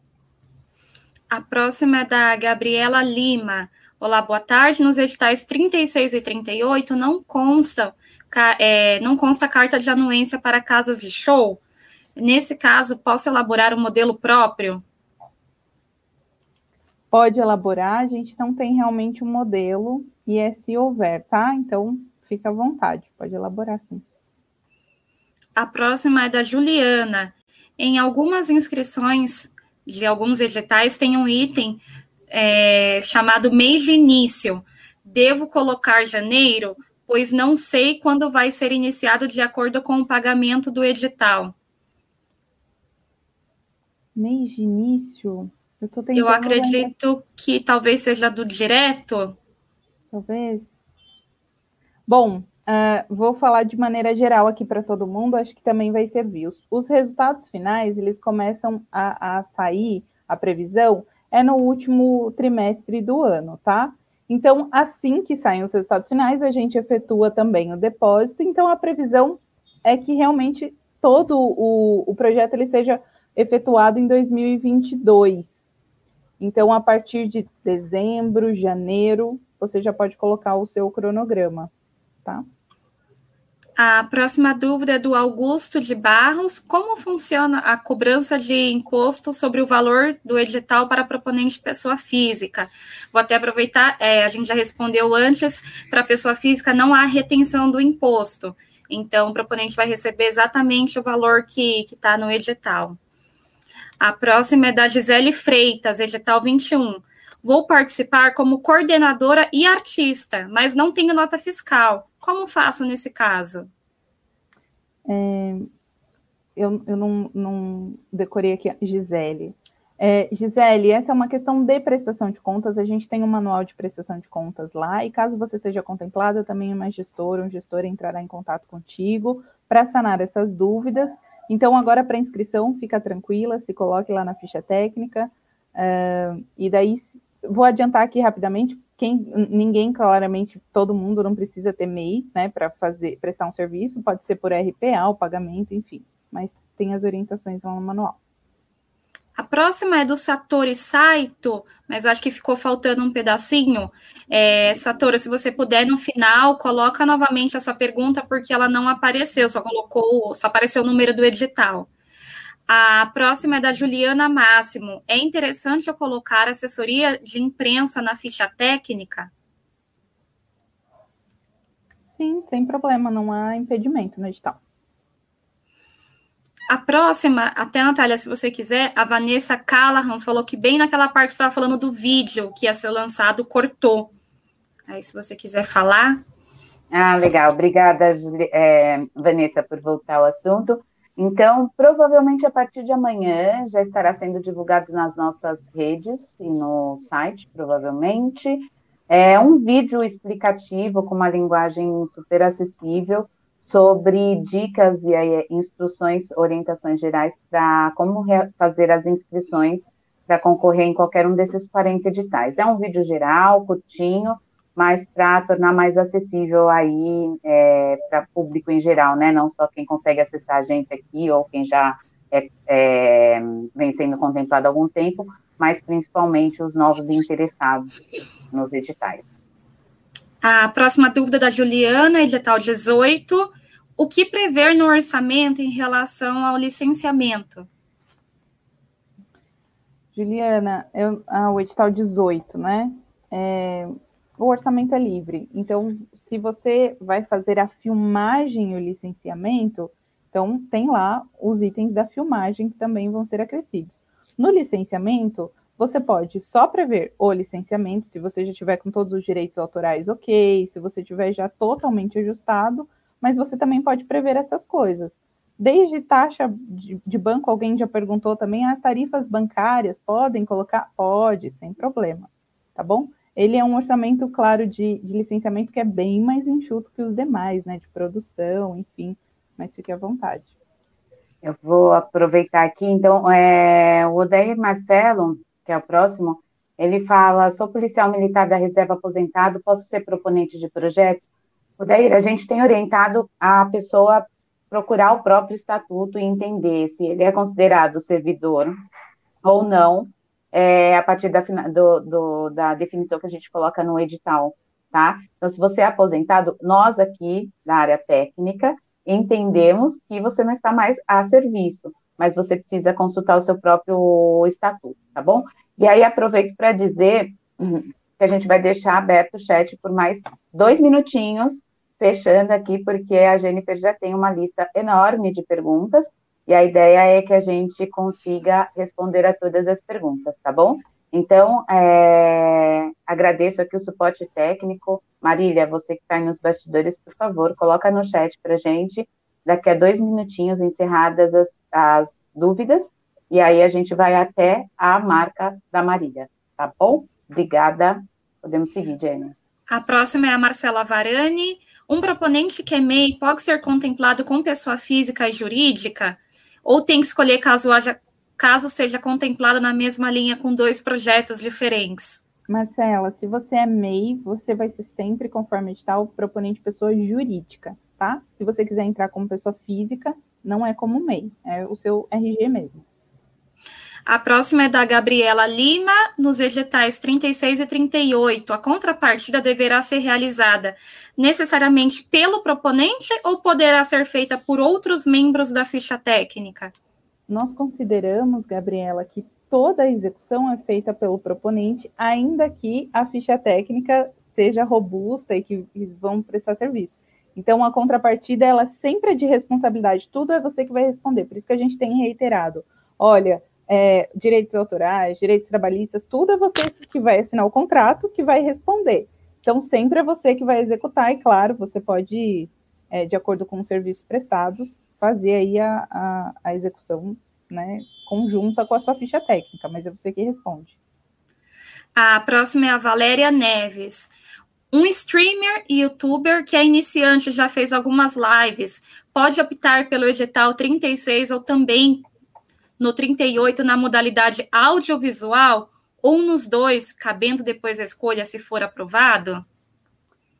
A próxima é da Gabriela Lima. Olá, boa tarde. Nos editais 36 e 38 não consta, é, não consta carta de anuência para casas de show. Nesse caso, posso elaborar um modelo próprio? Pode elaborar, a gente não tem realmente um modelo, e é se houver, tá? Então, fica à vontade, pode elaborar sim. A próxima é da Juliana. Em algumas inscrições de alguns editais tem um item é, chamado mês de início. Devo colocar janeiro, pois não sei quando vai ser iniciado de acordo com o pagamento do edital mês de início. Eu, eu acredito lembrar. que talvez seja do direto. Talvez. Bom, uh, vou falar de maneira geral aqui para todo mundo, acho que também vai servir. Os, os resultados finais, eles começam a, a sair, a previsão, é no último trimestre do ano, tá? Então, assim que saem os resultados finais, a gente efetua também o depósito. Então, a previsão é que realmente todo o, o projeto ele seja efetuado em 2022. Então, a partir de dezembro, janeiro, você já pode colocar o seu cronograma, tá? A próxima dúvida é do Augusto de Barros. Como funciona a cobrança de imposto sobre o valor do edital para proponente pessoa física? Vou até aproveitar, é, a gente já respondeu antes, para pessoa física não há retenção do imposto. Então, o proponente vai receber exatamente o valor que está no edital. A próxima é da Gisele Freitas, edital 21. Vou participar como coordenadora e artista, mas não tenho nota fiscal. Como faço nesse caso? É, eu eu não, não, decorei aqui, Gisele. É, Gisele, essa é uma questão de prestação de contas. A gente tem um manual de prestação de contas lá, e caso você seja contemplada, também uma gestora, um gestor entrará em contato contigo para sanar essas dúvidas. Então, agora para inscrição, fica tranquila, se coloque lá na ficha técnica. Uh, e daí, vou adiantar aqui rapidamente, quem, ninguém, claramente, todo mundo não precisa ter MEI, né, para fazer, prestar um serviço, pode ser por RPA, o pagamento, enfim, mas tem as orientações lá no manual. A próxima é do Satoru Saito, mas acho que ficou faltando um pedacinho. É, se você puder, no final, coloca novamente a sua pergunta, porque ela não apareceu, só colocou, só apareceu o número do edital. A próxima é da Juliana Máximo. É interessante eu colocar assessoria de imprensa na ficha técnica? Sim, sem problema, não há impedimento no edital. A próxima, até Natália, se você quiser, a Vanessa Callahan falou que bem naquela parte que você estava falando do vídeo que ia ser lançado, cortou. Aí, se você quiser falar. Ah, legal. Obrigada, é, Vanessa, por voltar ao assunto. Então, provavelmente a partir de amanhã já estará sendo divulgado nas nossas redes e no site, provavelmente. É um vídeo explicativo com uma linguagem super acessível sobre dicas e instruções, orientações gerais para como fazer as inscrições para concorrer em qualquer um desses 40 editais. É um vídeo geral, curtinho, mas para tornar mais acessível aí é, para público em geral, né? Não só quem consegue acessar a gente aqui ou quem já é, é, vem sendo contemplado há algum tempo, mas principalmente os novos interessados nos editais. A próxima dúvida da Juliana, edital 18. O que prever no orçamento em relação ao licenciamento? Juliana, eu, ah, o edital 18, né? É, o orçamento é livre. Então, se você vai fazer a filmagem e o licenciamento, então tem lá os itens da filmagem que também vão ser acrescidos. No licenciamento, você pode só prever o licenciamento, se você já tiver com todos os direitos autorais ok, se você tiver já totalmente ajustado, mas você também pode prever essas coisas. Desde taxa de, de, banco, alguém já perguntou também, as tarifas bancárias podem colocar? Pode, sem problema, tá bom? Ele é um orçamento, claro, de, de licenciamento que é bem mais enxuto que os demais, né? De produção, enfim, mas fique à vontade. Eu vou aproveitar aqui, então, é, o Odair Marcelo, que é o próximo, ele fala, sou policial militar da reserva aposentado, posso ser proponente de projetos? Odair, a gente tem orientado a pessoa procurar o próprio estatuto e entender se ele é considerado servidor ou não, é, a partir da, do, do, da definição que a gente coloca no edital, tá? Então, se você é aposentado, nós aqui, da área técnica, entendemos que você não está mais a serviço, mas você precisa consultar o seu próprio estatuto, tá bom? E aí, aproveito para dizer que a gente vai deixar aberto o chat por mais dois minutinhos, fechando aqui, porque a Jennifer já tem uma lista enorme de perguntas, e a ideia é que a gente consiga responder a todas as perguntas, tá bom? Então, é, agradeço aqui o suporte técnico. Marília, você que está aí nos bastidores, por favor, coloca no chat para gente, daqui a dois minutinhos, encerradas as, as dúvidas, e aí a gente vai até a marca da Marília, tá bom? Obrigada. Podemos seguir, Jenny. A próxima é a Marcela Varani. Um proponente que é MEI pode ser contemplado com pessoa física e jurídica? Ou tem que escolher caso, haja, caso seja contemplado na mesma linha com dois projetos diferentes? Marcela, se você é MEI, você vai ser sempre, conforme edital, proponente pessoa jurídica, tá? Se você quiser entrar como pessoa física, não é como MEI, é o seu RG mesmo. A próxima é da Gabriela Lima, nos editais 36 e 38. A contrapartida deverá ser realizada necessariamente pelo proponente ou poderá ser feita por outros membros da ficha técnica? Nós consideramos, Gabriela, que toda a execução é feita pelo proponente, ainda que a ficha técnica seja robusta e que vão prestar serviço. Então, a contrapartida, ela sempre é de responsabilidade, tudo é você que vai responder. Por isso que a gente tem reiterado. Olha, é, direitos autorais, direitos trabalhistas, tudo é você que vai assinar o contrato, que vai responder. Então, sempre é você que vai executar, e claro, você pode, é, de acordo com os serviços prestados, fazer aí a, a, a execução né, conjunta com a sua ficha técnica, mas é você que responde. A próxima é a Valéria Neves. Um streamer e youtuber que é iniciante já fez algumas lives, pode optar pelo edital 36 ou também no 38 na modalidade audiovisual ou nos dois, cabendo depois a escolha se for aprovado?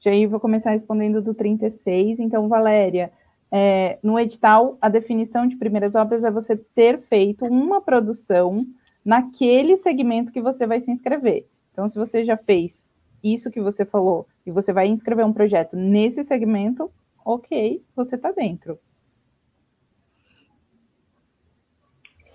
Já vou começar respondendo do 36. Então, Valéria, é, no edital, a definição de primeiras obras é você ter feito uma produção naquele segmento que você vai se inscrever. Então, se você já fez isso que você falou e você vai inscrever um projeto nesse segmento, ok, você está dentro.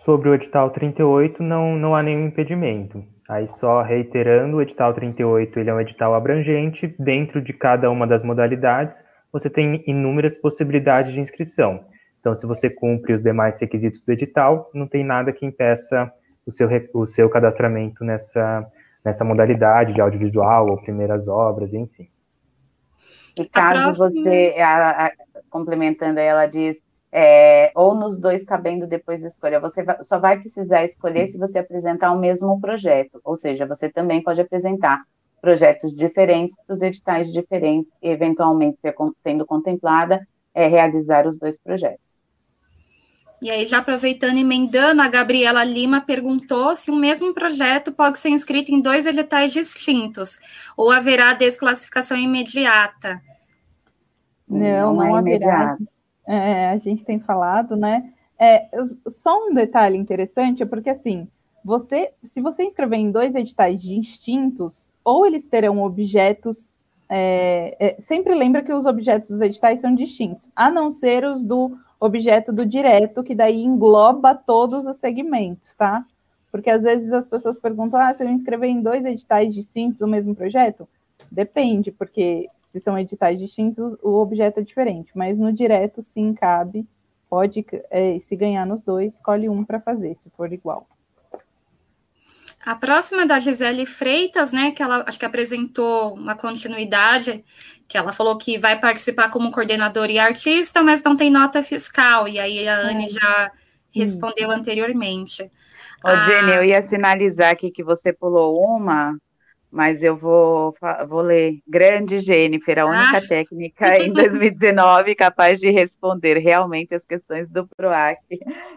Sobre o edital 38, não, não há nenhum impedimento. Aí só reiterando, o edital 38 ele é um edital abrangente, dentro de cada uma das modalidades, você tem inúmeras possibilidades de inscrição. Então, se você cumpre os demais requisitos do edital, não tem nada que impeça o seu, o seu cadastramento nessa, nessa modalidade de audiovisual ou primeiras obras, enfim. E caso você, a, a, complementando, ela diz, é, ou nos dois cabendo depois escolha. Você vai, só vai precisar escolher se você apresentar o mesmo projeto, ou seja, você também pode apresentar projetos diferentes para os editais diferentes e, eventualmente, sendo contemplada, é realizar os dois projetos. E aí, já aproveitando e emendando, a Gabriela Lima perguntou se o mesmo projeto pode ser inscrito em dois editais distintos, ou haverá desclassificação imediata. Não, não, não é haverá. É, a gente tem falado, né? É, só um detalhe interessante é porque assim, você, se você inscrever em dois editais distintos, ou eles terão objetos. É, é, sempre lembra que os objetos dos editais são distintos, a não ser os do objeto do direto, que daí engloba todos os segmentos, tá? Porque às vezes as pessoas perguntam: ah, se eu inscrever em dois editais distintos o mesmo projeto? Depende, porque se são editais distintos, o objeto é diferente, mas no direto sim cabe, pode, é, se ganhar nos dois, escolhe um para fazer, se for igual. A próxima é da Gisele Freitas, né, que ela acho que apresentou uma continuidade, que ela falou que vai participar como coordenadora e artista, mas não tem nota fiscal, e aí a Anne é. já respondeu anteriormente. Ô, ah, Jenny, eu ia sinalizar aqui que você pulou uma, mas eu vou, vou ler. Grande Jennifer, a única ah. técnica em 2019 capaz de responder realmente as questões do PROAC.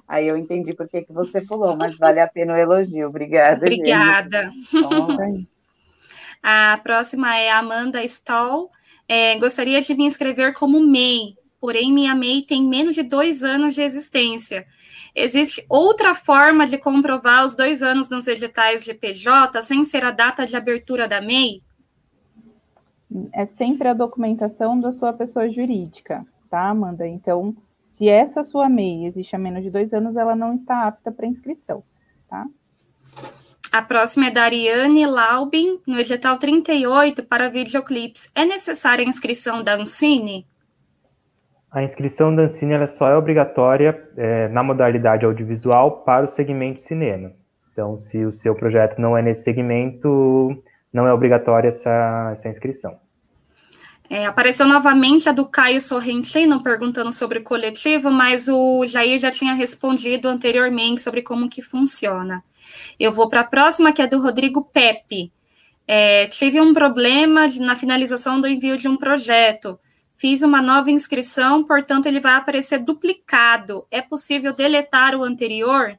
Aí eu entendi por que, que você pulou, mas vale a pena o elogio. Obrigada. Obrigada. a próxima é Amanda Stoll. É, gostaria de me inscrever como MEI, porém minha MEI tem menos de dois anos de existência. Existe outra forma de comprovar os dois anos nos editais de PJ sem ser a data de abertura da MEI? É sempre a documentação da sua pessoa jurídica, tá, Amanda? Então, se essa sua MEI existe há menos de dois anos, ela não está apta para inscrição, tá? A próxima é da Ariane Laubin, no edital 38 para videoclips. É necessária a inscrição da Ancine? A inscrição da Ancine só é obrigatória é, na modalidade audiovisual para o segmento cinema. Então, se o seu projeto não é nesse segmento, não é obrigatória essa, essa inscrição. É, apareceu novamente a do Caio Sorrentino perguntando sobre o coletivo, mas o Jair já tinha respondido anteriormente sobre como que funciona. Eu vou para a próxima, que é do Rodrigo Pepe. É, tive um problema de, na finalização do envio de um projeto. Fiz uma nova inscrição, portanto, ele vai aparecer duplicado. É possível deletar o anterior?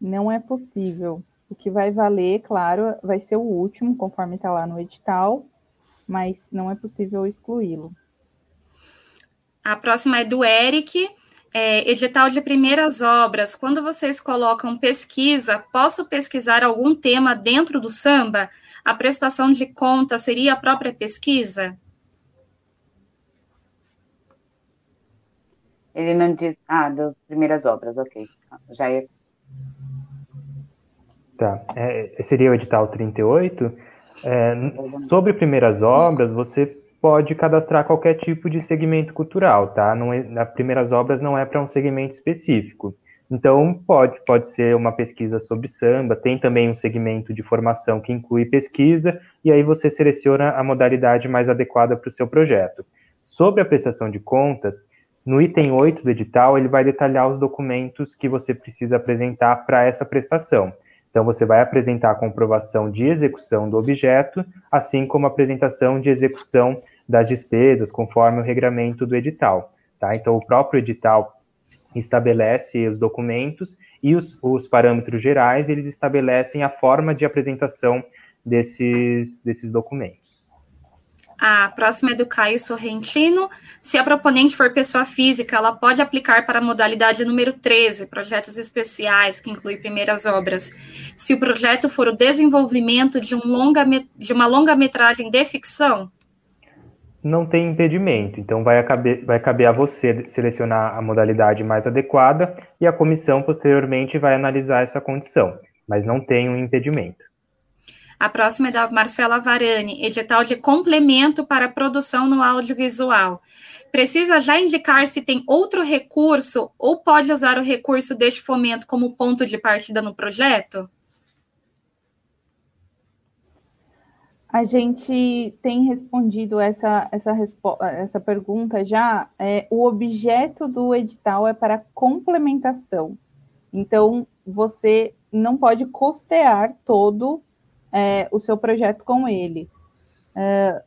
Não é possível. O que vai valer, claro, vai ser o último, conforme está lá no edital, mas não é possível excluí-lo. A próxima é do Eric. É, edital de primeiras obras. Quando vocês colocam pesquisa, posso pesquisar algum tema dentro do samba? A prestação de conta seria a própria pesquisa? Ele não diz. Ah, das primeiras obras, ok. Já é. Tá. É, seria o edital 38. É, sobre primeiras obras, você pode cadastrar qualquer tipo de segmento cultural, tá? Não é, na primeiras obras não é para um segmento específico. Então, pode, pode ser uma pesquisa sobre samba, tem também um segmento de formação que inclui pesquisa, e aí você seleciona a modalidade mais adequada para o seu projeto. Sobre a prestação de contas, no item 8 do edital, ele vai detalhar os documentos que você precisa apresentar para essa prestação. Então, você vai apresentar a comprovação de execução do objeto, assim como a apresentação de execução das despesas, conforme o regramento do edital. Tá? Então, o próprio edital estabelece os documentos e os, os parâmetros gerais, eles estabelecem a forma de apresentação desses, desses documentos. A próxima é do Caio Sorrentino. Se a proponente for pessoa física, ela pode aplicar para a modalidade número 13, projetos especiais, que inclui primeiras obras. Se o projeto for o desenvolvimento de, um longa, de uma longa-metragem de ficção, não tem impedimento. Então, vai caber, vai caber a você selecionar a modalidade mais adequada e a comissão, posteriormente, vai analisar essa condição, mas não tem um impedimento. A próxima é da Marcela Varani, edital de complemento para produção no audiovisual. Precisa já indicar se tem outro recurso ou pode usar o recurso deste fomento como ponto de partida no projeto? A gente tem respondido essa, essa, essa pergunta já. É, o objeto do edital é para complementação. Então, você não pode custear todo é, o seu projeto com ele. É,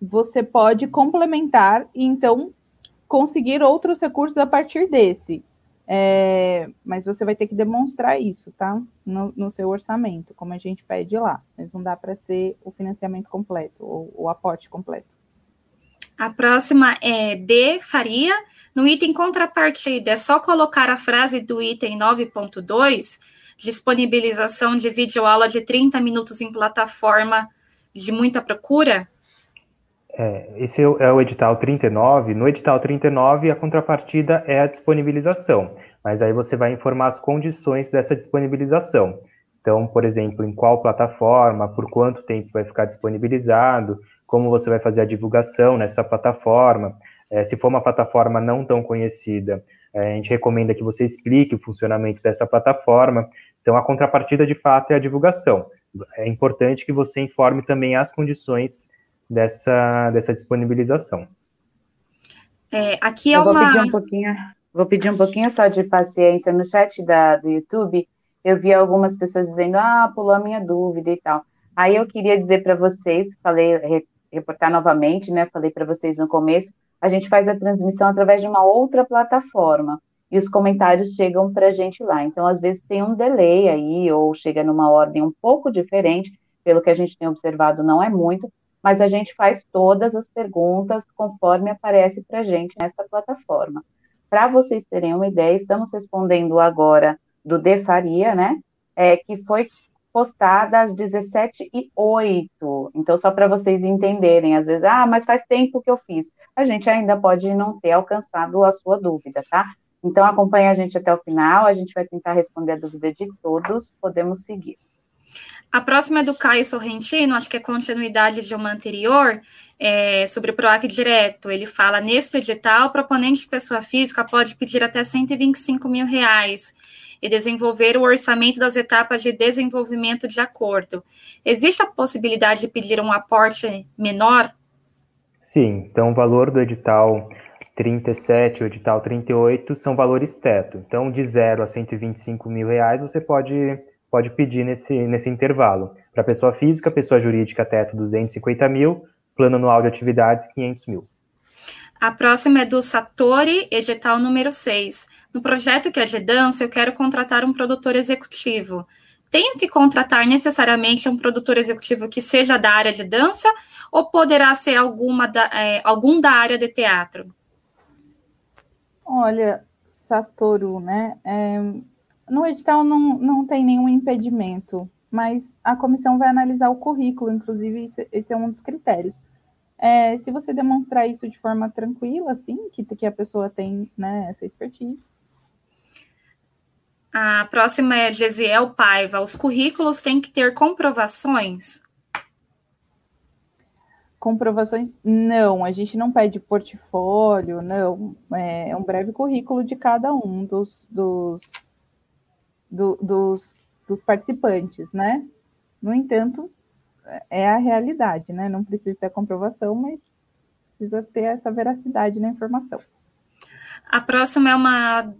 você pode complementar e então conseguir outros recursos a partir desse. É, mas você vai ter que demonstrar isso, tá? No, no, seu orçamento, como a gente pede lá. Mas não dá para ser o financiamento completo, ou o aporte completo. A próxima é D, Faria. No item contrapartida, é só colocar a frase do item 9.2, disponibilização de videoaula de 30 minutos em plataforma de muita procura? É, esse é o edital 39. No edital 39, a contrapartida é a disponibilização, mas aí você vai informar as condições dessa disponibilização. Então, por exemplo, em qual plataforma, por quanto tempo vai ficar disponibilizado, como você vai fazer a divulgação nessa plataforma. É, se for uma plataforma não tão conhecida, é, a gente recomenda que você explique o funcionamento dessa plataforma. Então, a contrapartida, de fato, é a divulgação. É importante que você informe também as condições dessa, dessa disponibilização. É, aqui é Eu uma... Vou pedir um pouquinho, vou pedir um pouquinho só de paciência. No chat da, do YouTube, eu vi algumas pessoas dizendo, ah, pulou a minha dúvida e tal. Aí eu queria dizer para vocês, falei, reportar novamente, né? Falei para vocês no começo, a gente faz a transmissão através de uma outra plataforma e os comentários chegam para a gente lá. Então, às vezes tem um delay aí, ou chega numa ordem um pouco diferente, pelo que a gente tem observado, não é muito, mas a gente faz todas as perguntas conforme aparece para a gente nessa plataforma. Para vocês terem uma ideia, estamos respondendo agora do De Faria, né? É, que foi postada às 17 e 08 Então, só para vocês entenderem, às vezes, ah, mas faz tempo que eu fiz. A gente ainda pode não ter alcançado a sua dúvida, tá? Então, acompanhe a gente até o final, a gente vai tentar responder a dúvida de todos, podemos seguir. A próxima é do Caio Sorrentino, acho que é continuidade de uma anterior, é, sobre o PROAC direto. Ele fala, neste edital, o proponente de pessoa física pode pedir até 125 mil reais e desenvolver o orçamento das etapas de desenvolvimento de acordo. Existe a possibilidade de pedir um aporte menor? Sim, então o valor do edital 37, o edital 38 são valores teto. Então, de 0 a 125 mil reais, você pode pode pedir nesse, nesse intervalo. Para pessoa física, pessoa jurídica, teto 250 mil, plano anual de atividades 500 mil. A próxima é do Satori, edital número 6. No projeto que é de dança, eu quero contratar um produtor executivo. Tenho que contratar necessariamente um produtor executivo que seja da área de dança ou poderá ser alguma da, é, algum da área de teatro? Olha, Satoru, né? É, no edital não, não tem nenhum impedimento, mas a comissão vai analisar o currículo, inclusive esse, esse é um dos critérios. É, se você demonstrar isso de forma tranquila, assim, que, que a pessoa tem né, essa expertise. A próxima é Gesiel Paiva. Os currículos têm que ter comprovações? Comprovações? Não, a gente não pede portfólio, não. É, um breve currículo de cada um dos, dos do, dos, dos participantes, né? No entanto, é a realidade, né? Não precisa ter comprovação, mas precisa ter essa veracidade na informação. A próxima é uma.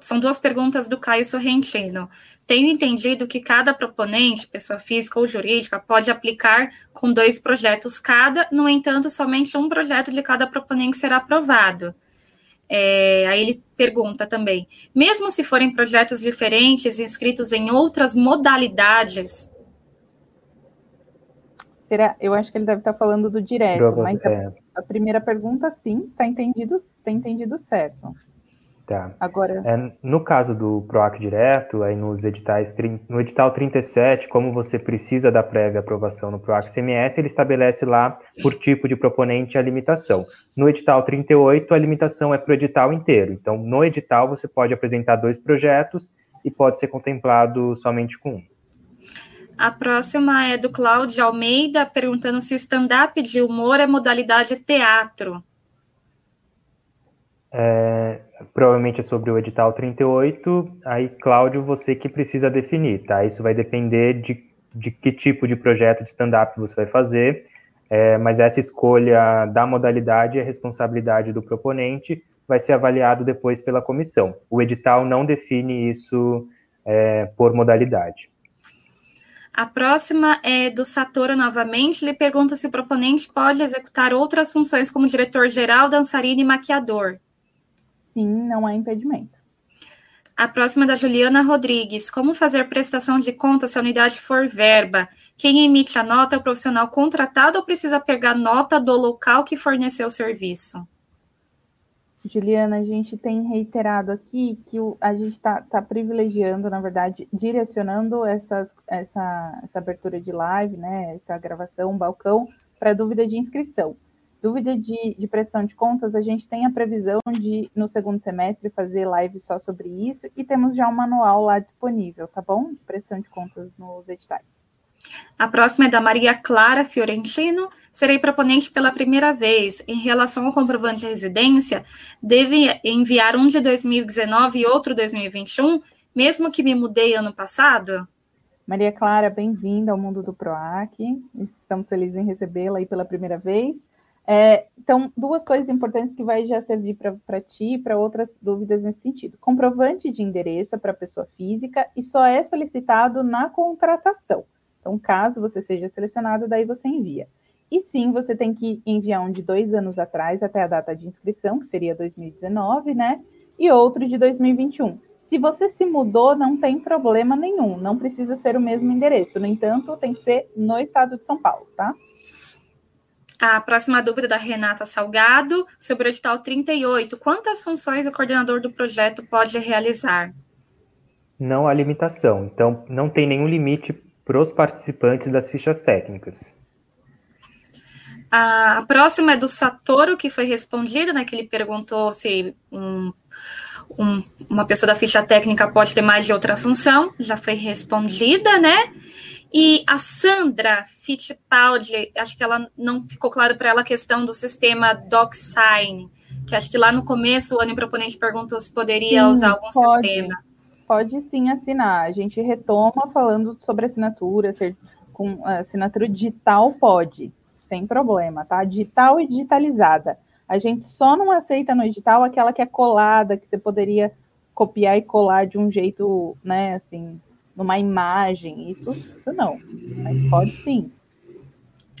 São duas perguntas do Caio Sorrentino. Tenho entendido que cada proponente, pessoa física ou jurídica, pode aplicar com dois projetos cada, no entanto, somente um projeto de cada proponente será aprovado. É, aí ele pergunta também: mesmo se forem projetos diferentes inscritos em outras modalidades. Será? Eu acho que ele deve estar falando do direto, mas a, é. a, primeira pergunta, sim, está entendido, está entendido certo. Tá. Agora. É, no caso do PROAC direto, aí nos editais, no edital 37, como você precisa da prévia aprovação no PROAC CMS, ele estabelece lá, por tipo de proponente, a limitação. No edital 38, a limitação é para o edital inteiro. Então, no edital, você pode apresentar dois projetos e pode ser contemplado somente com um. A próxima é do Cláudio Almeida, perguntando se o stand-up de humor é modalidade teatro. É, provavelmente é sobre o edital 38. Aí, Cláudio, você que precisa definir, tá? Isso vai depender de, de que tipo de projeto de stand-up você vai fazer, é, mas essa escolha da modalidade é responsabilidade do proponente, vai ser avaliado depois pela comissão. O edital não define isso é, por modalidade. A próxima é do Satoru novamente. Ele pergunta se o proponente pode executar outras funções como diretor-geral, dançarino e maquiador sim, não há impedimento. A próxima é da Juliana Rodrigues. Como fazer prestação de conta se a unidade for verba? Quem emite a nota é o profissional contratado ou precisa pegar nota do local que forneceu o serviço? Juliana, a gente tem reiterado aqui que o, a gente está tá privilegiando, na verdade, direcionando essas, essa, essa abertura de live, né, essa gravação, um balcão, para dúvida de inscrição. Dúvida de, de pressão de contas, a gente tem a previsão de, no segundo semestre, fazer live só sobre isso e temos já um manual lá disponível, tá bom? De pressão de contas nos editais. A próxima é da Maria Clara Fiorentino. Serei proponente pela primeira vez. Em relação ao comprovante de residência, deve enviar um de 2019 e outro 2021, mesmo que me mudei ano passado? Maria Clara, bem-vinda ao mundo do PROAC. Estamos felizes em recebê-la aí pela primeira vez. É, então, duas coisas importantes que vai já servir para ti e para outras dúvidas nesse sentido. Comprovante de endereço é para pessoa física e só é solicitado na contratação. Então, caso você seja selecionado, daí você envia. E sim, você tem que enviar um de dois anos atrás, até a data de inscrição, que seria 2019, né? E outro de 2021. Se você se mudou, não tem problema nenhum, não precisa ser o mesmo endereço. No entanto, tem que ser no estado de São Paulo, tá? A próxima dúvida da Renata Salgado, sobre o edital 38. Quantas funções o coordenador do projeto pode realizar? Não há limitação, então não tem nenhum limite para os participantes das fichas técnicas. A próxima é do Satoru, que foi respondida, né, que ele perguntou se um, um, uma pessoa da ficha técnica pode ter mais de outra função, já foi respondida, né? E a Sandra Fittipaldi, acho que ela não ficou claro para ela a questão do sistema DocSign, que acho que lá no começo o Ana Proponente perguntou se poderia sim, usar algum pode, sistema. Pode sim assinar. A gente retoma falando sobre assinatura, ser, com assinatura digital pode, sem problema, tá? Digital e digitalizada. A gente só não aceita no digital aquela que é colada, que você poderia copiar e colar de um jeito, né, assim, numa imagem, isso, isso não, mas pode sim.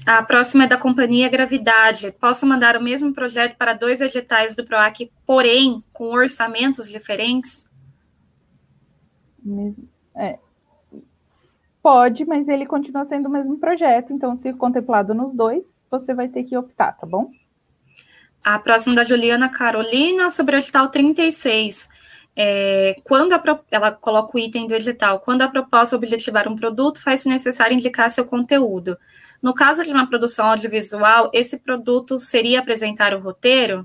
A próxima é da companhia Gravidade. Posso mandar o mesmo projeto para dois editais do PROAC, porém com orçamentos diferentes? É, pode, mas ele continua sendo o mesmo projeto, então, se contemplado nos dois, você vai ter que optar, tá bom? A próxima é da Juliana Carolina sobre o edital 36 é, quando a, ela coloca o item do edital, quando a proposta objetivar um produto, faz-se necessário indicar seu conteúdo. No caso de uma produção audiovisual, esse produto seria apresentar o roteiro?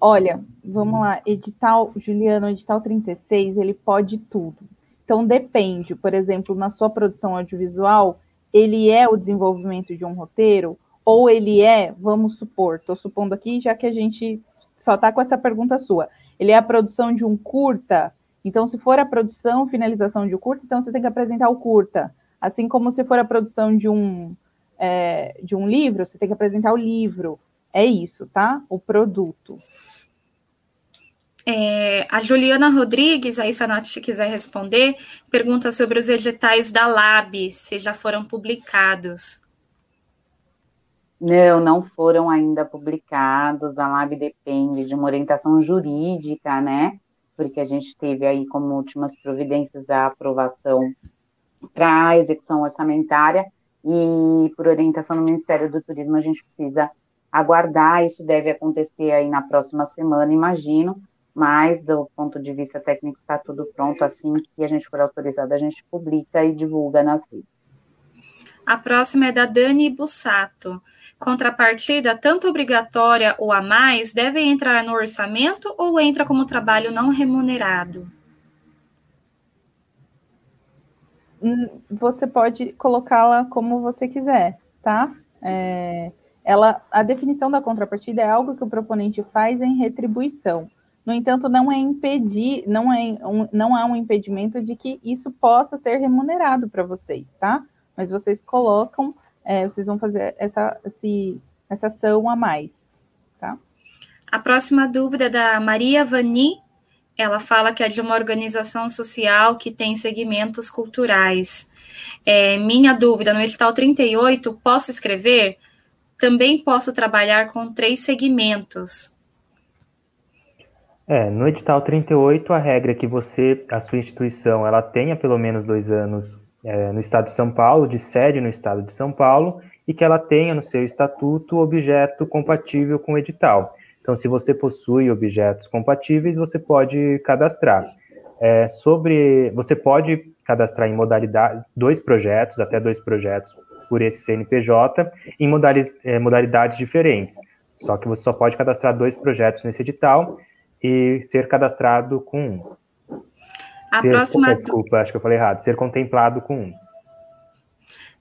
Olha, vamos lá, edital, Juliano, edital 36, ele pode tudo. Então depende, por exemplo, na sua produção audiovisual, ele é o desenvolvimento de um roteiro, ou ele é, vamos supor, estou supondo aqui, já que a gente só está com essa pergunta sua, ele é a produção de um curta. Então, se for a produção, finalização de um curta, então você tem que apresentar o curta. Assim como se for a produção de um, é, de um livro, você tem que apresentar o livro. É isso, tá? O produto. É, a Juliana Rodrigues, aí se a Nath quiser responder, pergunta sobre os editais da Lab, se já foram publicados. Não, não foram ainda publicados. A LAB depende de uma orientação jurídica, né? Porque a gente teve aí como últimas providências a aprovação para a execução orçamentária e por orientação do Ministério do Turismo a gente precisa aguardar. Isso deve acontecer aí na próxima semana, imagino. Mas do ponto de vista técnico está tudo pronto. Assim que a gente for autorizado, a gente publica e divulga nas redes. A próxima é da Dani Bussato. Contrapartida, tanto obrigatória ou a mais, deve entrar no orçamento ou entra como trabalho não remunerado? Hum, você pode colocá-la como você quiser, tá? É, ela, a definição da contrapartida é algo que o proponente faz em retribuição. No entanto, não é impedir, não é um, não há um impedimento de que isso possa ser remunerado para vocês, tá? Mas vocês colocam é, vocês vão fazer essa, esse, essa ação a mais, tá? A próxima dúvida é da Maria Vani. Ela fala que é de uma organização social que tem segmentos culturais. É, minha dúvida, no edital 38, posso escrever? Também posso trabalhar com três segmentos. É, no edital 38, a regra é que você, a sua instituição, ela tenha pelo menos dois anos é, no estado de São Paulo, de sede no estado de São Paulo, e que ela tenha no seu estatuto objeto compatível com o edital. Então, se você possui objetos compatíveis, você pode cadastrar. É, sobre, você pode cadastrar em modalidade dois projetos, até dois projetos por esse CNPJ, em modalidades, é, modalidades diferentes. Só que você só pode cadastrar dois projetos nesse edital e ser cadastrado com um. A ser, próxima. Desculpa, acho que eu falei errado. Ser contemplado com um.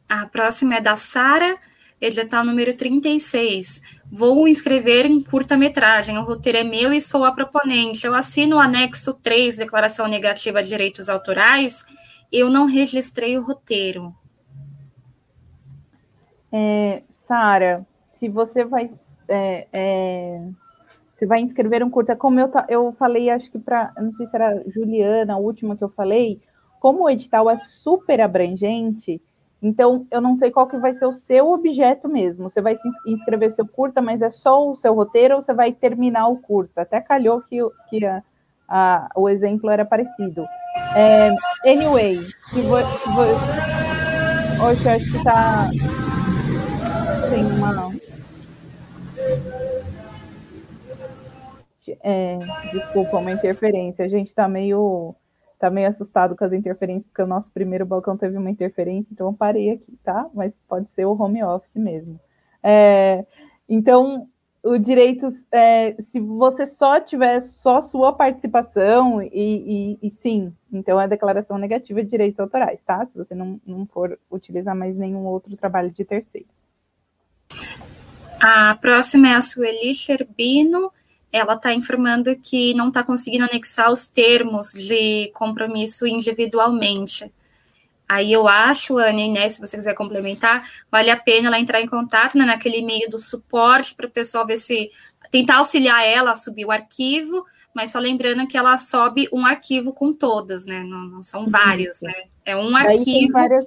A próxima é da Sara, edital número 36. Vou inscrever em curta-metragem. O roteiro é meu e sou a proponente. Eu assino o anexo 3, declaração negativa de direitos autorais. Eu não registrei o roteiro. É, Sara, se você vai. É, é você vai inscrever um curta, como eu, eu falei, acho que para, não sei se era Juliana, a última que eu falei, como o edital é super abrangente, então eu não sei qual que vai ser o seu objeto mesmo. Você vai se inscrever seu curta, mas é só o seu roteiro ou você vai terminar o curta? Até calhou que, que a, a, o exemplo era parecido. É, anyway, se você. Hoje acho que tá. Tem uma. É, desculpa, uma interferência. A gente está meio, tá meio assustado com as interferências, porque o nosso primeiro balcão teve uma interferência, então eu parei aqui, tá? Mas pode ser o home office mesmo. É, então, o direito, é, se você só tiver só sua participação, e, e, e, sim, então é declaração negativa de direitos autorais, tá? Se você não, não for utilizar mais nenhum outro trabalho de terceiros. A próxima é a Sueli Sherbino ela está informando que não está conseguindo anexar os termos de compromisso individualmente. Aí eu acho, Anne, né, se você quiser complementar, vale a pena ela entrar em contato né, naquele e-mail do suporte para o pessoal ver se tentar auxiliar ela a subir o arquivo, mas só lembrando que ela sobe um arquivo com todos, né? Não, não são vários, Isso. né? É um Daí arquivo. Várias...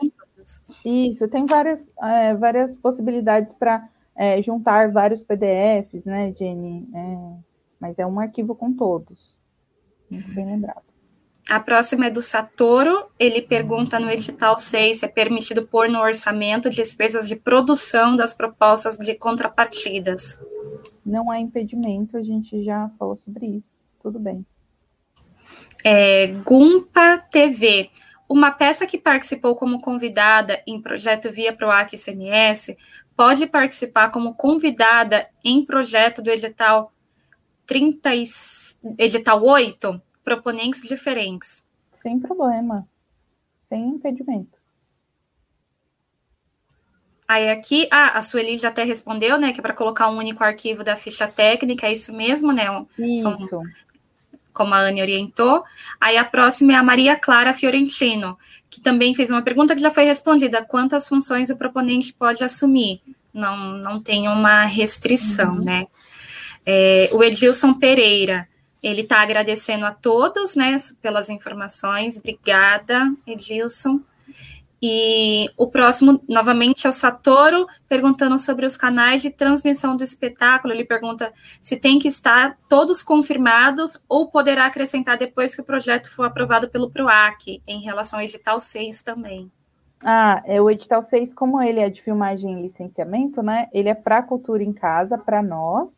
Isso, tem várias, é, várias possibilidades para é, juntar vários PDFs, né, Jenny? É mas é um arquivo com todos. Muito bem lembrado. A próxima é do Satoru. Ele pergunta no edital 6 se é permitido pôr no orçamento despesas de produção das propostas de contrapartidas. Não há impedimento, a gente já falou sobre isso. Tudo bem. É, Gumpa TV. Uma peça que participou como convidada em projeto via PROAC CMS pode participar como convidada em projeto do edital 30 e, edital 8, proponentes diferentes. Sem problema. Sem impedimento. Aí aqui, ah, a Sueli já até respondeu, né, que é para colocar um único arquivo da ficha técnica, é isso mesmo, né? Isso. São, como a Anne orientou. Aí a próxima é a Maria Clara Fiorentino, que também fez uma pergunta que já foi respondida: quantas funções o proponente pode assumir? Não, não tem uma restrição, uhum. né? É, o Edilson Pereira, ele está agradecendo a todos, né, pelas informações. Obrigada, Edilson. E o próximo, novamente, é o Satoru, perguntando sobre os canais de transmissão do espetáculo. Ele pergunta se tem que estar todos confirmados ou poderá acrescentar depois que o projeto for aprovado pelo PROAC, em relação ao edital 6 também. Ah, é o edital 6, como ele é de filmagem e licenciamento, né? Ele é para cultura em casa, para nós,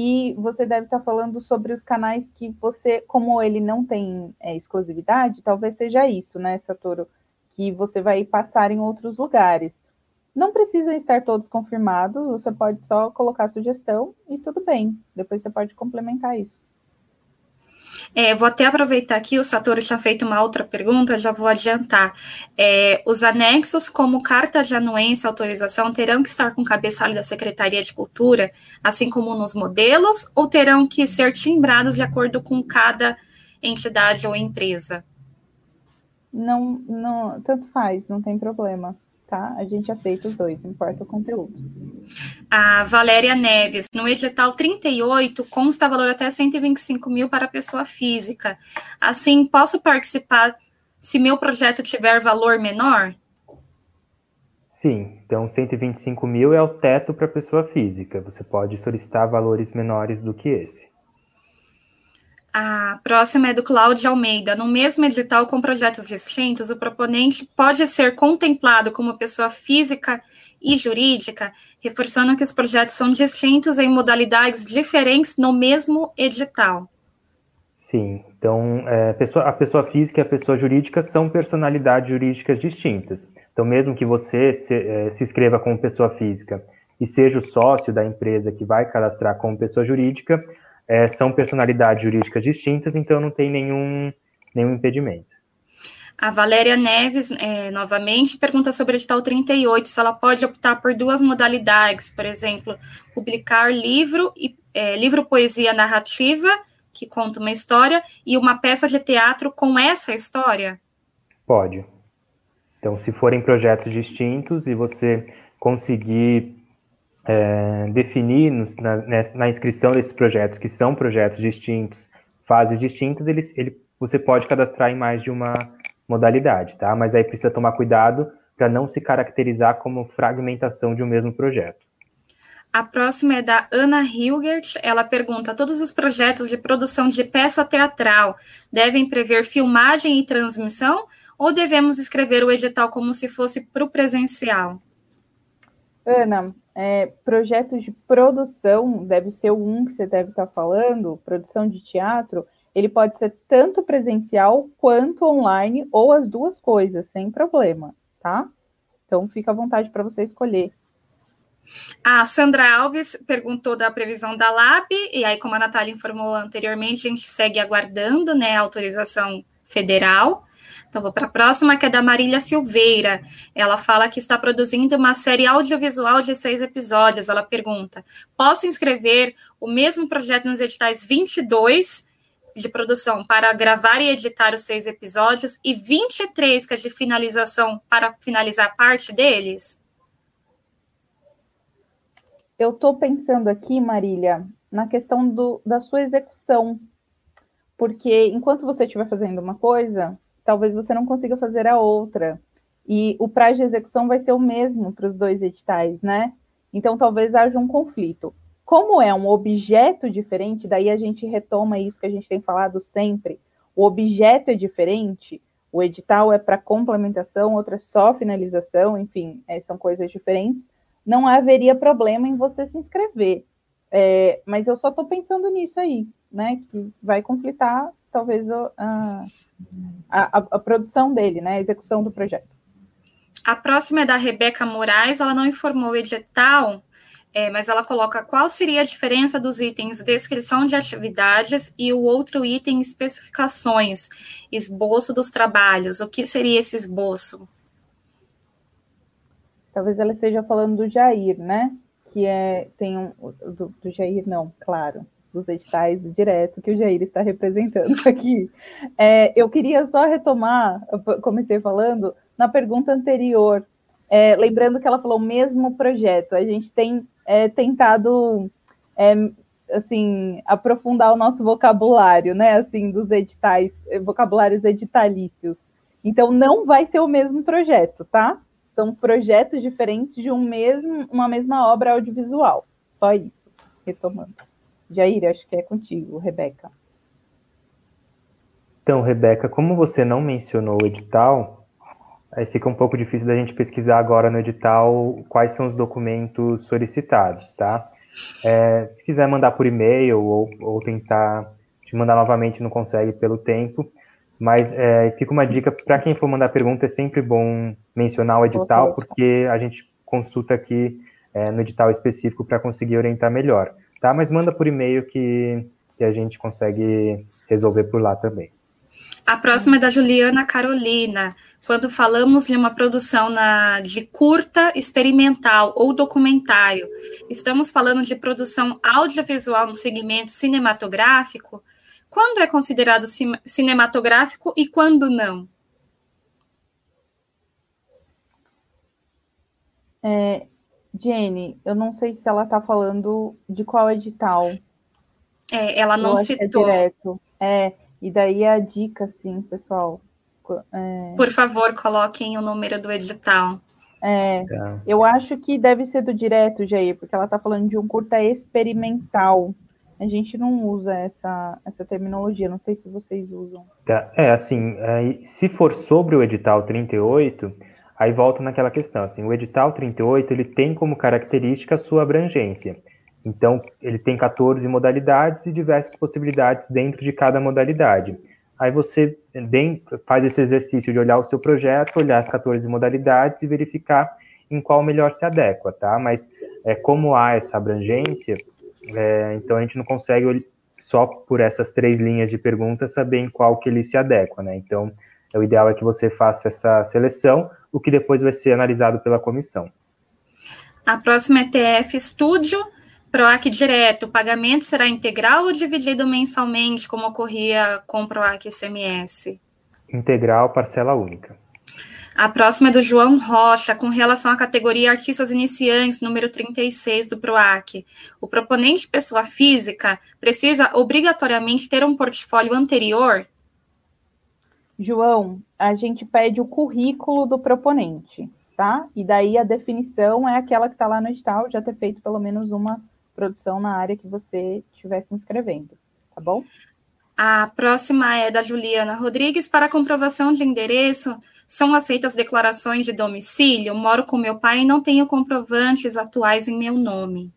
e você deve estar falando sobre os canais que você, como ele não tem é, exclusividade, talvez seja isso, né, Satoru? Que você vai passar em outros lugares. Não precisam estar todos confirmados, você pode só colocar a sugestão e tudo bem. Depois você pode complementar isso. É, vou até aproveitar aqui, o Satoru tinha feito uma outra pergunta, já vou adiantar. É, os anexos, como carta de anuência e autorização, terão que estar com cabeçalho da Secretaria de Cultura, assim como nos modelos, ou terão que ser timbrados de acordo com cada entidade ou empresa? Não, não, tanto faz, não tem problema tá? A gente aceita os dois, importa o conteúdo. A Valéria Neves, no edital 38, consta valor até 125 mil para pessoa física. Assim, posso participar se meu projeto tiver valor menor? Sim, então 125 mil é o teto para pessoa física. Você pode solicitar valores menores do que esse. A próxima é do Cláudio Almeida. No mesmo edital com projetos distintos, o proponente pode ser contemplado como pessoa física e jurídica, reforçando que os projetos são distintos em modalidades diferentes no mesmo edital. Sim, então é, pessoa, a pessoa física e a pessoa jurídica são personalidades jurídicas distintas. Então, mesmo que você se, é, se inscreva como pessoa física e seja o sócio da empresa que vai cadastrar como pessoa jurídica, é, são personalidades jurídicas distintas, então não tem nenhum, nenhum impedimento. A Valéria Neves, é, novamente, pergunta sobre o edital 38, se ela pode optar por duas modalidades, por exemplo, publicar livro, e, é, livro poesia narrativa que conta uma história e uma peça de teatro com essa história? Pode. Então, se forem projetos distintos e você conseguir é, definir no, na, na, inscrição desses projetos, que são projetos distintos, fases distintas, eles, ele, você pode cadastrar em mais de uma modalidade, tá? Mas aí precisa tomar cuidado para não se caracterizar como fragmentação de um mesmo projeto. A próxima é da Ana Hilgert. Ela pergunta: todos os projetos de produção de peça teatral devem prever filmagem e transmissão ou devemos escrever o edital como se fosse para o presencial? Ana, é, projetos de produção, deve ser um que você deve estar falando, produção de teatro, ele pode ser tanto presencial quanto online, ou as duas coisas, sem problema, tá? Então fica à vontade para você escolher. A Sandra Alves perguntou da previsão da LAB, e aí, como a Natália informou anteriormente, a gente segue aguardando né, a autorização federal. Então, vou para a próxima, que é da Marília Silveira. Ela fala que está produzindo uma série audiovisual de seis episódios. Ela pergunta: posso inscrever o mesmo projeto nos editais 22 de produção para gravar e editar os seis episódios e 23 que é de finalização para finalizar parte deles? eu estou pensando aqui, Marília, na questão do, da sua execução. Porque enquanto você estiver fazendo uma coisa, talvez você não consiga fazer a outra. E o prazo de execução vai ser o mesmo para os dois editais, né? Então talvez haja um conflito. Como é um objeto diferente, daí a gente retoma isso que a gente tem falado sempre. O objeto é diferente, o edital é para complementação, outro é só finalização, enfim, é, são coisas diferentes não haveria problema em você se inscrever. É, mas eu só estou pensando nisso aí, né? Que vai conflitar talvez a, a, a, produção dele, né? A execução do projeto. A próxima é da Rebeca Moraes, ela não informou o edital, é, mas ela coloca qual seria a diferença dos itens descrição de atividades e o outro item especificações, esboço dos trabalhos. O que seria esse esboço? Talvez ela esteja falando do Jair, né? Que é tem um do, do Jair, não, claro, dos editais direto que o Jair está representando aqui. É, eu queria só retomar, comecei falando na pergunta anterior, é, lembrando que ela falou o mesmo projeto. A gente tem é, tentado é, assim aprofundar o nosso vocabulário, né? Assim, dos editais, vocabulários editalícios. Então não vai ser o mesmo projeto, tá? são projetos diferentes de um mesmo, uma mesma obra audiovisual. Só isso, retomando. Jair, acho que é contigo, Rebeca. Então, Rebeca, como você não mencionou o edital, aí fica um pouco difícil da gente pesquisar agora no edital quais são os documentos solicitados, tá? É, se quiser mandar por e-mail ou, ou tentar te mandar novamente, não consegue pelo tempo, mas é, fica uma dica para quem for mandar pergunta, é sempre bom mencionar o edital, porque a gente consulta aqui é, no edital específico para conseguir orientar melhor, tá? Mas manda por e-mail que, que a gente consegue resolver por lá também. A próxima é da Juliana Carolina. Quando falamos de uma produção na, de curta experimental ou documentário, estamos falando de produção audiovisual no segmento cinematográfico? Quando é considerado cinematográfico e quando não? É, Jenny, eu não sei se ela está falando de qual edital. É, ela não é citou. É direto. É, e daí a dica, sim, pessoal. É... Por favor, coloquem o número do edital. É, eu acho que deve ser do direto, Jair, porque ela está falando de um curta experimental. a gente não usa essa, essa terminologia, não sei se vocês usam. Tá. É, assim, se for sobre o edital 38, aí volta naquela questão, assim, o edital 38, ele tem como característica a sua abrangência. Então, ele tem 14 modalidades e diversas possibilidades dentro de cada modalidade. Aí você faz esse exercício de olhar o seu projeto, olhar as 14 modalidades e verificar em qual melhor se adequa, tá? Mas é, como há essa abrangência, é, então a gente não consegue só por essas três linhas de perguntas saber em qual que ele se adequa, né? Então, o ideal é que você faça essa seleção, o que depois vai ser analisado pela comissão. A próxima é TF Studio, PROAC direto. O pagamento será integral ou dividido mensalmente, como ocorria com o PROAC SMS? Integral, parcela única. A próxima é do João Rocha, com relação à categoria Artistas Iniciantes, número 36 do PROAC. O proponente pessoa física precisa obrigatoriamente ter um portfólio anterior? João, a gente pede o currículo do proponente, tá? E daí a definição é aquela que está lá no edital, já ter feito pelo menos uma produção na área que você estiver se inscrevendo, tá bom? A próxima é da Juliana Rodrigues, para comprovação de endereço são aceitas declarações de domicílio? Moro com meu pai e não tenho comprovantes atuais em meu nome.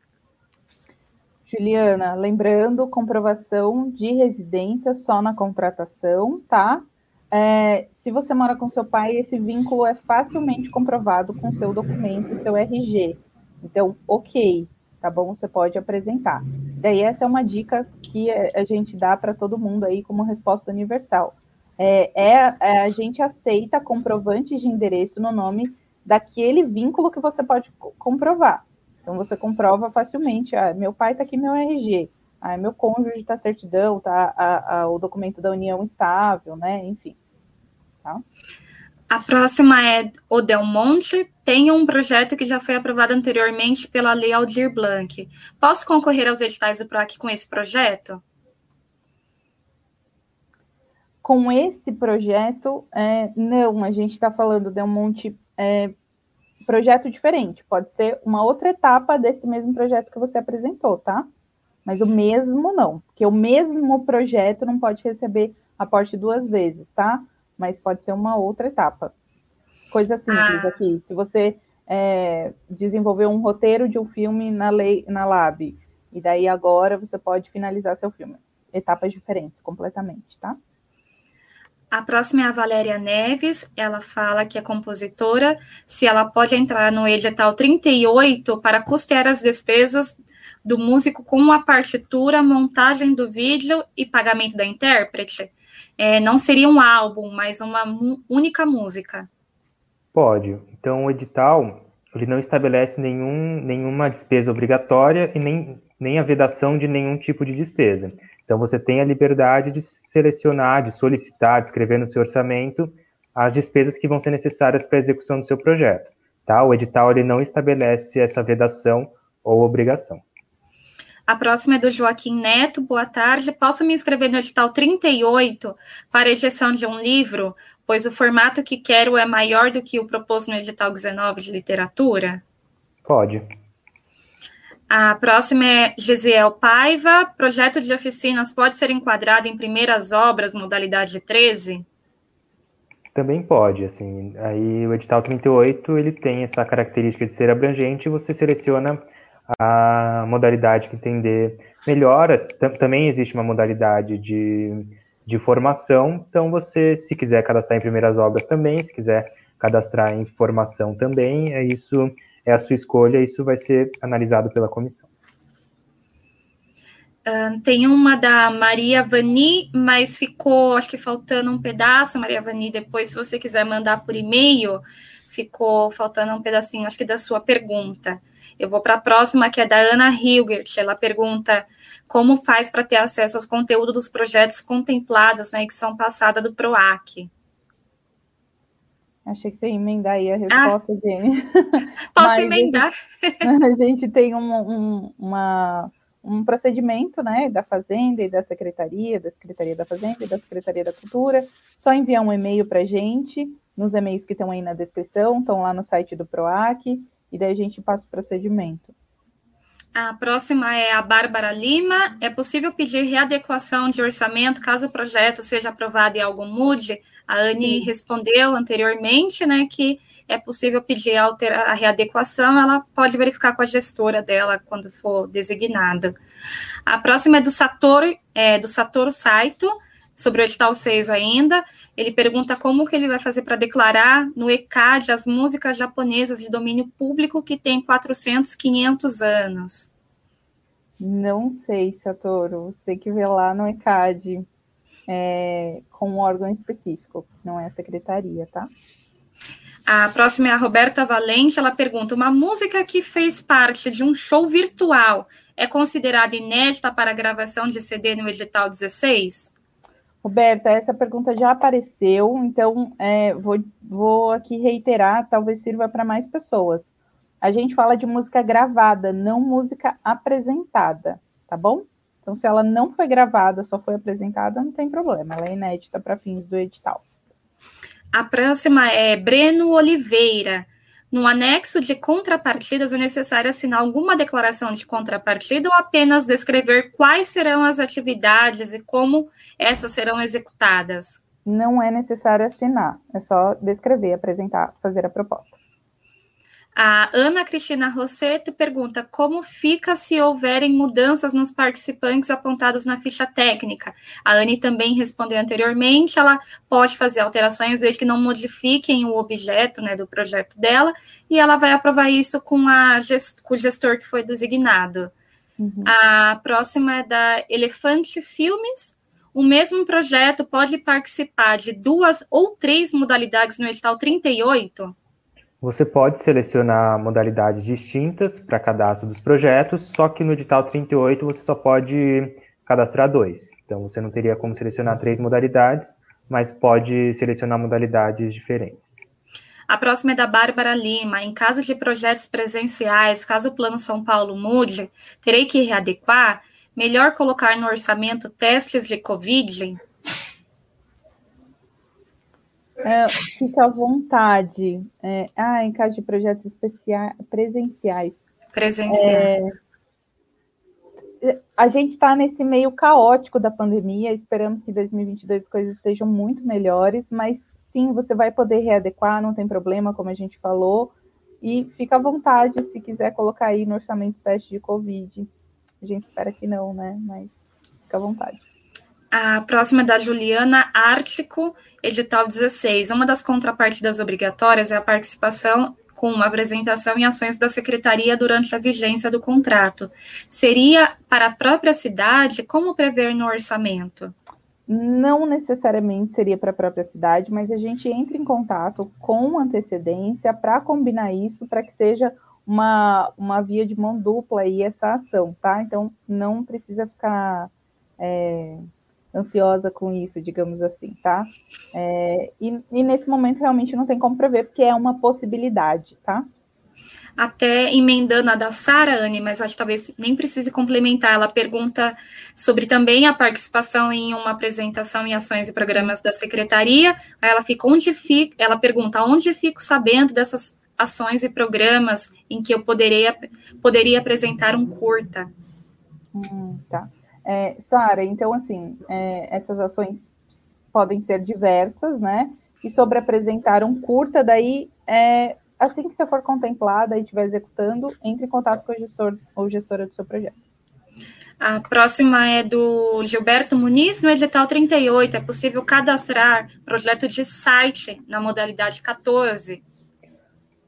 Juliana, lembrando, comprovação de residência só na contratação, tá? É, se você mora com seu pai, esse vínculo é facilmente comprovado com seu documento, seu RG. Então, ok, tá bom? Você pode apresentar. Daí, essa é uma dica que a gente dá para todo mundo aí como resposta universal é, é, é, a gente aceita comprovantes de endereço no nome daquele vínculo que você pode comprovar. Então você comprova facilmente, ah, meu pai está aqui meu RG, ah, meu cônjuge está certidão, tá a, a, o documento da união estável, né? Enfim. Tá? A próxima é o Del Monte. Tem um projeto que já foi aprovado anteriormente pela Lei Aldir Blanc. Posso concorrer aos editais do PROAC com esse projeto? com esse projeto, é, não, a gente está falando de um monte é, projeto diferente. Pode ser uma outra etapa desse mesmo projeto que você apresentou, tá? Mas o mesmo não, porque o mesmo projeto não pode receber aporte duas vezes, tá? Mas pode ser uma outra etapa. Coisa simples ah. aqui. Se você é, desenvolveu um roteiro de um filme na lei, na Lab, e daí agora você pode finalizar seu filme. Etapas diferentes, completamente, tá? A próxima é a Valéria Neves, ela fala que é compositora, se ela pode entrar no edital 38 para custear as despesas do músico com a partitura, montagem do vídeo e pagamento da intérprete. É, não seria um álbum, mas uma única música. Pode. Então, o edital ele não estabelece nenhum, nenhuma despesa obrigatória e nem, nem a vedação de nenhum tipo de despesa. Então, você tem a liberdade de selecionar, de solicitar, de escrever no seu orçamento as despesas que vão ser necessárias para a execução do seu projeto. Tá? O edital ele não estabelece essa vedação ou obrigação. A próxima é do Joaquim Neto. Boa tarde. Posso me inscrever no edital 38 para edição de um livro, pois o formato que quero é maior do que o proposto no edital 19 de literatura? Pode. A próxima é Gisiel Paiva. Projeto de oficinas pode ser enquadrado em primeiras obras, modalidade 13? Também pode, assim, aí o edital 38, ele tem essa característica de ser abrangente, você seleciona a modalidade que entender melhor, também existe uma modalidade de, de formação, então você, se quiser cadastrar em primeiras obras também, se quiser cadastrar em formação também, é isso é a sua escolha, isso vai ser analisado pela comissão. Uh, tem uma da Maria Vani, mas ficou, acho que faltando um pedaço, Maria Vani, depois, se você quiser mandar por e-mail, ficou faltando um pedacinho, acho que da sua pergunta. Eu vou para a próxima, que é da Ana Hilgert. Ela pergunta como faz para ter acesso aos conteúdos dos projetos contemplados na né, edição passada do PROAC. Achei que você ia emendar aí a resposta, ah, Jenny. Posso Mas emendar? A gente tem um, um, uma, um procedimento né, da Fazenda e da Secretaria, da Secretaria da Fazenda e da Secretaria da Cultura. Só enviar um e-mail para a gente, nos e-mails que estão aí na descrição, estão lá no site do PROAC, e daí a gente passa o procedimento. A próxima é a Bárbara Lima. É possível pedir readequação de orçamento caso o projeto seja aprovado e algo mude? A Anne Sim. respondeu anteriormente, né, que é possível pedir a, a readequação, ela pode verificar com a gestora dela quando for designada. A próxima é do Satoru, é, do Satoru Saito, sobre o edital 6 ainda. Ele pergunta como que ele vai fazer para declarar no ECAD as músicas japonesas de domínio público que tem 400, 500 anos. Não sei, Satoru. Você tem que ver lá no ECAD é, com um órgão específico, não é a secretaria, tá? A próxima é a Roberta Valente. Ela pergunta: uma música que fez parte de um show virtual é considerada inédita para gravação de CD no edital 16? Roberta, essa pergunta já apareceu, então é, vou, vou aqui reiterar, talvez sirva para mais pessoas. A gente fala de música gravada, não música apresentada, tá bom? Então, se ela não foi gravada, só foi apresentada, não tem problema, ela é inédita para fins do edital. A próxima é Breno Oliveira. No anexo de contrapartidas, é necessário assinar alguma declaração de contrapartida ou apenas descrever quais serão as atividades e como essas serão executadas? Não é necessário assinar, é só descrever, apresentar, fazer a proposta. A Ana Cristina Rosseto pergunta como fica se houverem mudanças nos participantes apontados na ficha técnica. A Anne também respondeu anteriormente, ela pode fazer alterações desde que não modifiquem o objeto né, do projeto dela, e ela vai aprovar isso com, a gest com o gestor que foi designado. Uhum. A próxima é da Elefante Filmes. O mesmo projeto pode participar de duas ou três modalidades no edital 38? Você pode selecionar modalidades distintas para cadastro dos projetos, só que no edital 38 você só pode cadastrar dois. Então você não teria como selecionar três modalidades, mas pode selecionar modalidades diferentes. A próxima é da Bárbara Lima. Em caso de projetos presenciais, caso o Plano São Paulo mude, terei que readequar? Melhor colocar no orçamento testes de Covid? É, fica à vontade. É, ah, em caso de projetos especiais, presenciais. Presenciais. É, a gente está nesse meio caótico da pandemia. Esperamos que em 2022 as coisas estejam muito melhores, mas sim, você vai poder readequar, não tem problema, como a gente falou. E fica à vontade se quiser colocar aí no orçamento teste de Covid. A gente espera que não, né? Mas fica à vontade. A próxima é da Juliana Ártico, edital 16. Uma das contrapartidas obrigatórias é a participação com uma apresentação em ações da secretaria durante a vigência do contrato. Seria para a própria cidade? Como prever no orçamento? Não necessariamente seria para a própria cidade, mas a gente entra em contato com antecedência para combinar isso, para que seja uma, uma via de mão dupla aí essa ação, tá? Então, não precisa ficar. É ansiosa com isso, digamos assim, tá? É, e, e, nesse momento realmente não tem como prever, porque é uma possibilidade, tá? Até emendando a da Sara, Anne, mas acho que talvez nem precise complementar. Ela pergunta sobre também a participação em uma apresentação em ações e programas da secretaria. Aí ela fica onde fica, ela pergunta onde fico sabendo dessas ações e programas em que eu poderia, poderia apresentar um curta. Hum, tá. É, Sara, então, assim, é, essas ações podem ser diversas, né? E sobre apresentar um curta, daí, é, assim que você for contemplada e estiver executando, entre em contato com o gestor ou gestora do seu projeto. A próxima é do Gilberto Muniz, no edital 38. É possível cadastrar projeto de site na modalidade 14?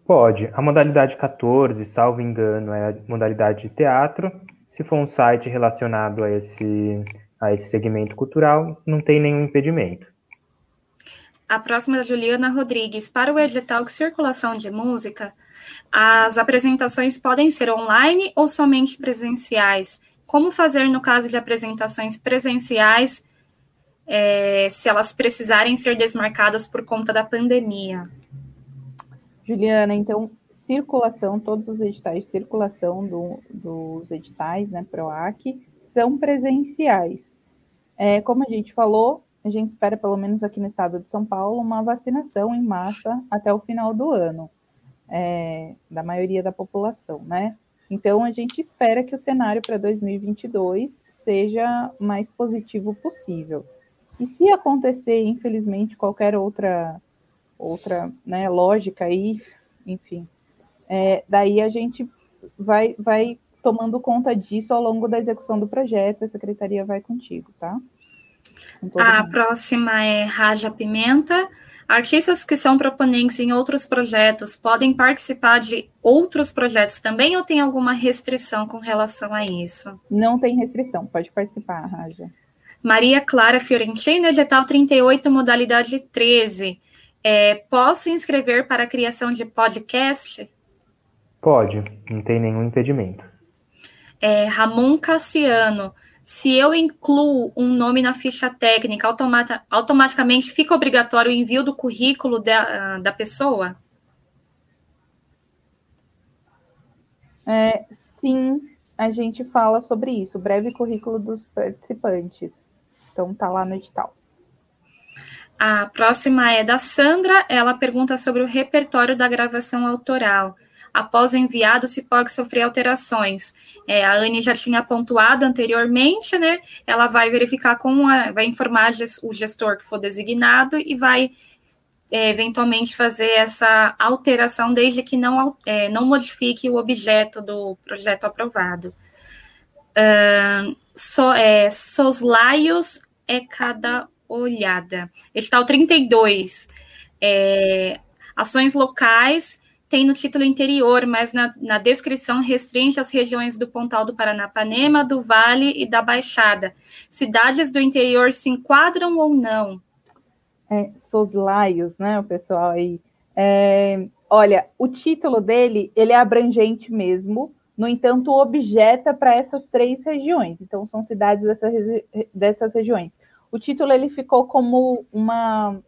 Pode. A modalidade 14, salvo engano, é a modalidade de teatro, se for um site relacionado a esse, a esse segmento cultural, não tem nenhum impedimento. A próxima é Juliana Rodrigues. Para o edital de circulação de música, as apresentações podem ser online ou somente presenciais? Como fazer no caso de apresentações presenciais, é, se elas precisarem ser desmarcadas por conta da pandemia? Juliana, então, circulação, todos os editais de circulação do, dos editais, né, PROAC, são presenciais. É, como a gente falou, a gente espera, pelo menos aqui no estado de São Paulo, uma vacinação em massa até o final do ano, é, da maioria da população, né? Então, a gente espera que o cenário para 2022 seja mais positivo possível. E se acontecer, infelizmente, qualquer outra outra né, lógica aí, enfim, é, daí a gente vai, vai tomando conta disso ao longo da execução do projeto, a secretaria vai contigo, tá? Com a mundo. próxima é Raja Pimenta. Artistas que são proponentes em outros projetos podem participar de outros projetos também ou tem alguma restrição com relação a isso? Não tem restrição, pode participar, Raja. Maria Clara Fiorentina, edital 38, modalidade 13. É, posso inscrever para a criação de podcast? Pode, não tem nenhum impedimento. É, Ramon Cassiano, se eu incluo um nome na ficha técnica, automata, automaticamente fica obrigatório o envio do currículo da, da pessoa? É, sim, a gente fala sobre isso, breve currículo dos participantes. Então, tá lá no edital. A próxima é da Sandra. Ela pergunta sobre o repertório da gravação autoral. Após enviado, se pode sofrer alterações. É, a Anne já tinha pontuado anteriormente, né? Ela vai verificar com a, vai informar o gestor que for designado e vai é, eventualmente fazer essa alteração, desde que não, é, não modifique o objeto do projeto aprovado. Uh, so, é, soslaios é cada olhada. Edital 32. É, ações locais tem no título interior, mas na, na descrição restringe as regiões do Pontal do Paranapanema, do Vale e da Baixada. Cidades do interior se enquadram ou não? É, soslaios, né, o pessoal aí. É, olha, o título dele, ele é abrangente mesmo, no entanto, objeta para essas três regiões. Então, são cidades dessas, dessas regiões. O título ele ficou como uma,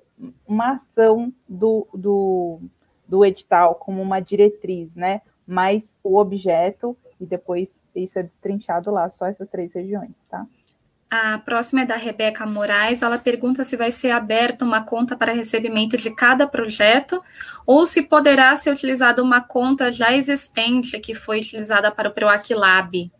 uma ação do, do, do edital, como uma diretriz, né? Mas o objeto, e depois isso é destrinchado lá, só essas três regiões, tá? A próxima é da Rebeca Moraes. Ela pergunta se vai ser aberta uma conta para recebimento de cada projeto ou se poderá ser utilizada uma conta já existente que foi utilizada para o PROAC Lab.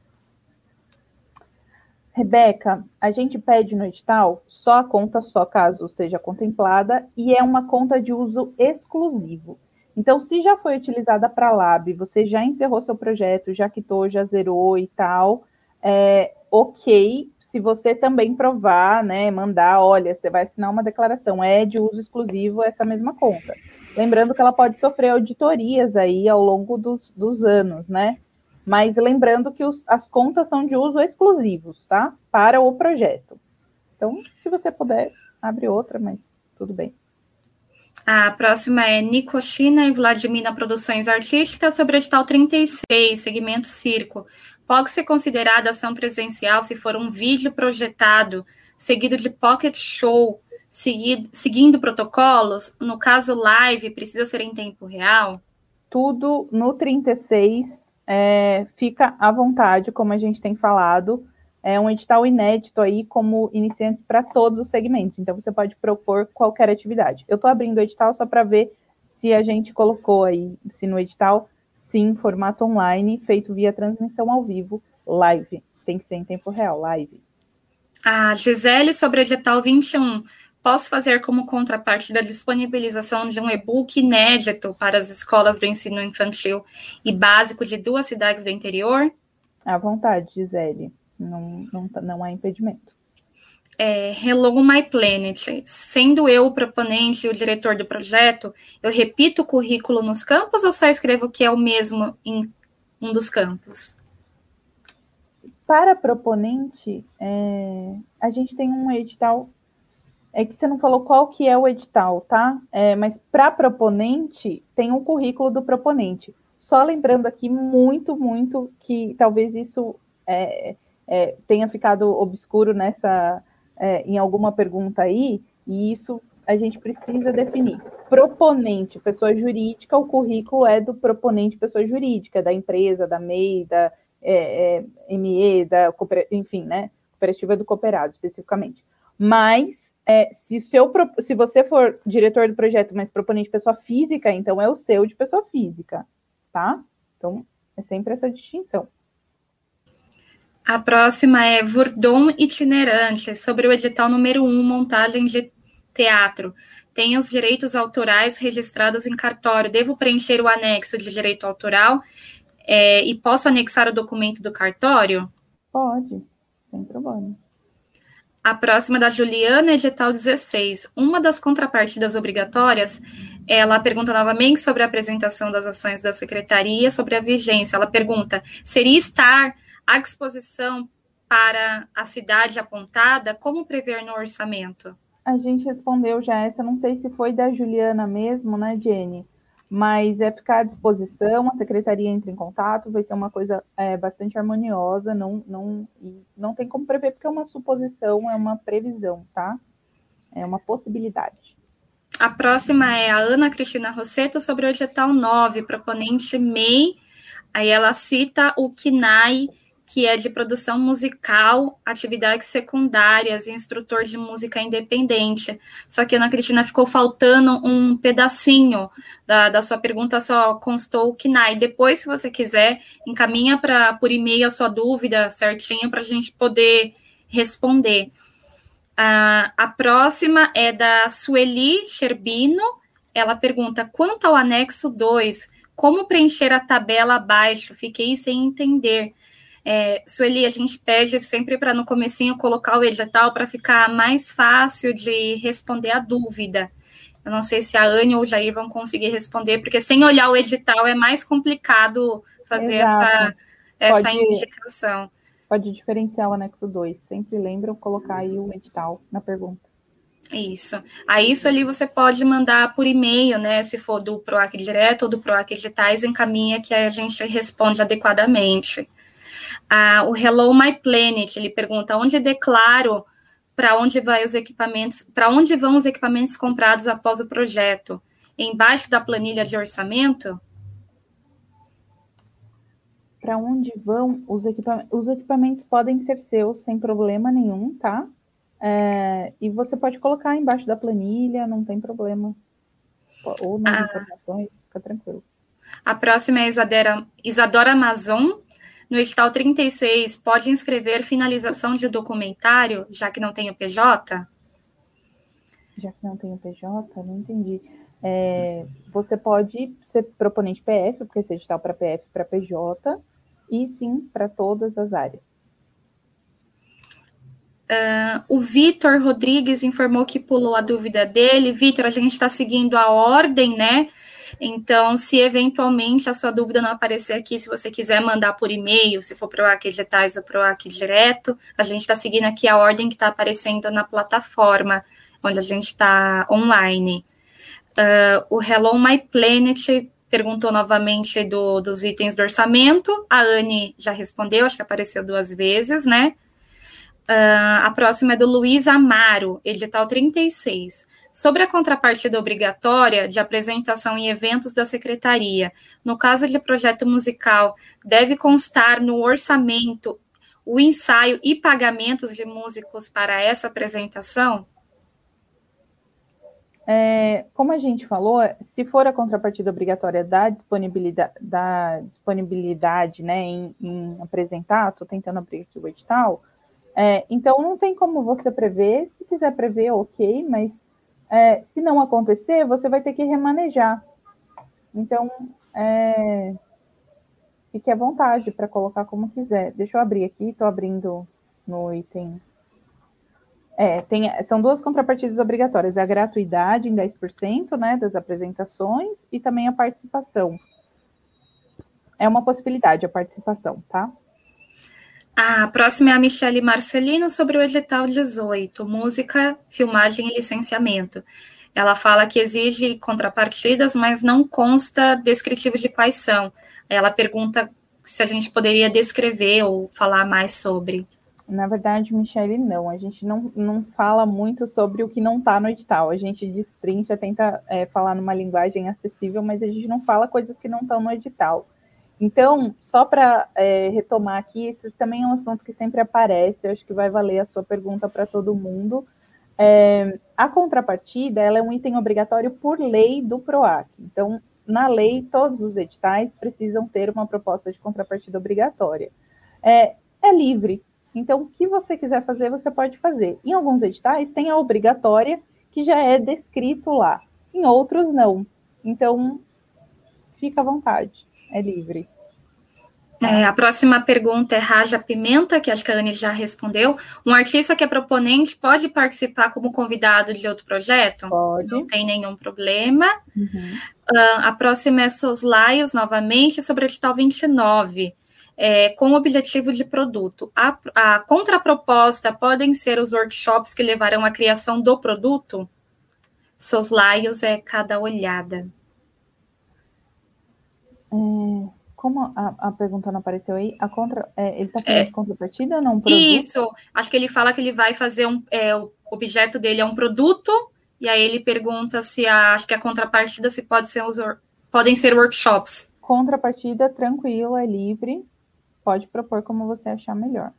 Rebeca, a gente pede no edital só a conta, só caso seja contemplada, e é uma conta de uso exclusivo. Então, se já foi utilizada para Lab, você já encerrou seu projeto, já quitou, já zerou e tal, é ok. Se você também provar, né, mandar, olha, você vai assinar uma declaração, é de uso exclusivo essa mesma conta. Lembrando que ela pode sofrer auditorias aí ao longo dos, dos anos, né? Mas lembrando que os, as contas são de uso exclusivos, tá? Para o projeto. Então, se você puder, abre outra, mas tudo bem. A próxima é Nicochina e Vladimina Produções Artísticas sobre edital 36, segmento circo. Pode ser considerada ação presencial se for um vídeo projetado, seguido de pocket show, seguido, seguindo protocolos? No caso, live, precisa ser em tempo real? Tudo no 36 é, fica à vontade, como a gente tem falado. É um edital inédito aí, como iniciantes para todos os segmentos. Então, você pode propor qualquer atividade. Eu estou abrindo o edital só para ver se a gente colocou aí, se no edital, sim, formato online, feito via transmissão ao vivo, live. Tem que ser em tempo real, live. A Gisele, sobre o edital 21 posso fazer como contraparte da disponibilização de um e-book inédito para as escolas do ensino infantil e básico de duas cidades do interior? À vontade, Gisele. Não, não, não há impedimento. É, Hello My Planet. Sendo eu o proponente e o diretor do projeto, eu repito o currículo nos campos ou só escrevo que é o mesmo em um dos campos? Para proponente, é, a gente tem um edital é que você não falou qual que é o edital, tá? É, mas para proponente, tem um currículo do proponente. Só lembrando aqui muito, muito que talvez isso é, é, tenha ficado obscuro nessa é, em alguma pergunta aí, e isso a gente precisa definir. Proponente, pessoa jurídica, o currículo é do proponente, pessoa jurídica, da empresa, da MEI, da é, é, ME, da enfim, né? Cooperativa do cooperado, especificamente. Mas é, se, seu, se você for diretor do projeto, mas proponente pessoa física, então é o seu de pessoa física, tá? Então, É sempre essa distinção. A próxima é Vurdon itinerante, sobre o edital número 1, montagem de teatro. Tem os direitos autorais registrados em cartório. Devo preencher o anexo de direito autoral é, e posso anexar o documento do cartório? Pode, sem problema. A próxima da Juliana, edital 16. Uma das contrapartidas obrigatórias, ela pergunta novamente sobre a apresentação das ações da secretaria, sobre a vigência. Ela pergunta: seria estar à disposição para a cidade apontada? Como prever no orçamento? A gente respondeu já essa, não sei se foi da Juliana mesmo, né, Jenny? Mas é ficar à disposição, a secretaria entra em contato, vai ser uma coisa é, bastante harmoniosa, não, não, não tem como prever, porque é uma suposição, é uma previsão, tá? É uma possibilidade. A próxima é a Ana Cristina Rosseto sobre o edital 9, proponente MEI. Aí ela cita o KINAI que é de produção musical, atividades secundárias, instrutor de música independente. Só que Ana Cristina ficou faltando um pedacinho da, da sua pergunta, só constou o KNAI. Depois, se você quiser, encaminha para por e-mail a sua dúvida certinho para a gente poder responder. Uh, a próxima é da Sueli Sherbino. Ela pergunta: quanto ao anexo 2, como preencher a tabela abaixo? Fiquei sem entender. É, Sueli, a gente pede sempre para no comecinho colocar o edital para ficar mais fácil de responder a dúvida. Eu não sei se a Anne ou o Jair vão conseguir responder, porque sem olhar o edital é mais complicado fazer essa, essa pode, indicação. Pode diferenciar o anexo 2. Sempre lembram colocar aí o edital na pergunta. Isso. Aí isso ali você pode mandar por e-mail, né? Se for do PROAC direto ou do PROAC digitais, encaminha que a gente responde adequadamente. Ah, o Hello My Planet, ele pergunta onde declaro para onde vai os equipamentos, para onde vão os equipamentos comprados após o projeto? Embaixo da planilha de orçamento? Para onde vão os equipamentos? Os equipamentos podem ser seus sem problema nenhum, tá? É, e você pode colocar embaixo da planilha, não tem problema. Ou nas ah. informações, fica tranquilo. A próxima é Isadora, Isadora Amazon. No edital 36, pode inscrever finalização de documentário, já que não tem o PJ? Já que não tem o PJ, não entendi. É, você pode ser proponente PF, porque esse edital para PF para PJ, e sim para todas as áreas. Uh, o Vitor Rodrigues informou que pulou a dúvida dele. Vitor, a gente está seguindo a ordem, né? Então, se eventualmente a sua dúvida não aparecer aqui, se você quiser mandar por e-mail, se for AQ Digitais ou AQ Direto, a gente está seguindo aqui a ordem que está aparecendo na plataforma, onde a gente está online. Uh, o Hello My Planet perguntou novamente do, dos itens do orçamento. A Anne já respondeu, acho que apareceu duas vezes, né? Uh, a próxima é do Luiz Amaro, edital 36 sobre a contrapartida obrigatória de apresentação em eventos da secretaria. No caso de projeto musical, deve constar no orçamento o ensaio e pagamentos de músicos para essa apresentação? É, como a gente falou, se for a contrapartida obrigatória da disponibilidade, da disponibilidade né, em, em apresentar, estou tentando abrir aqui o edital, é, então não tem como você prever, se quiser prever, ok, mas é, se não acontecer, você vai ter que remanejar. Então, é, fique à vontade para colocar como quiser. Deixa eu abrir aqui, estou abrindo no item. É, tem, são duas contrapartidas obrigatórias, a gratuidade em 10% né, das apresentações e também a participação. É uma possibilidade a participação, tá? A próxima é a Michele Marcelino sobre o edital 18, música, filmagem e licenciamento. Ela fala que exige contrapartidas, mas não consta descritivo de quais são. Ela pergunta se a gente poderia descrever ou falar mais sobre. Na verdade, Michele, não. A gente não, não fala muito sobre o que não está no edital. A gente destrincha, tenta é, falar numa linguagem acessível, mas a gente não fala coisas que não estão no edital. Então, só para é, retomar aqui, esse também é um assunto que sempre aparece, eu acho que vai valer a sua pergunta para todo mundo. É, a contrapartida é um item obrigatório por lei do PROAC. Então, na lei, todos os editais precisam ter uma proposta de contrapartida obrigatória. É, é livre. Então, o que você quiser fazer, você pode fazer. Em alguns editais, tem a obrigatória, que já é descrito lá. Em outros, não. Então, fica à vontade. É livre. É, a próxima pergunta é Raja Pimenta, que acho que a Anne já respondeu. Um artista que é proponente pode participar como convidado de outro projeto? Pode. Não tem nenhum problema. Uhum. Uh, a próxima é Soslaios, novamente, sobre o edital 29. É, com o objetivo de produto. A, a contraproposta podem ser os workshops que levarão à criação do produto? Soslaios é cada olhada. É, como a, a, pergunta não apareceu aí, a contra, é, ele está falando é, de contrapartida ou não? Isso, acho que ele fala que ele vai fazer um, é, o objeto dele é um produto, e aí ele pergunta se a, acho que a contrapartida se pode ser os, podem ser workshops. Contrapartida, tranquilo, é livre, pode propor como você achar melhor.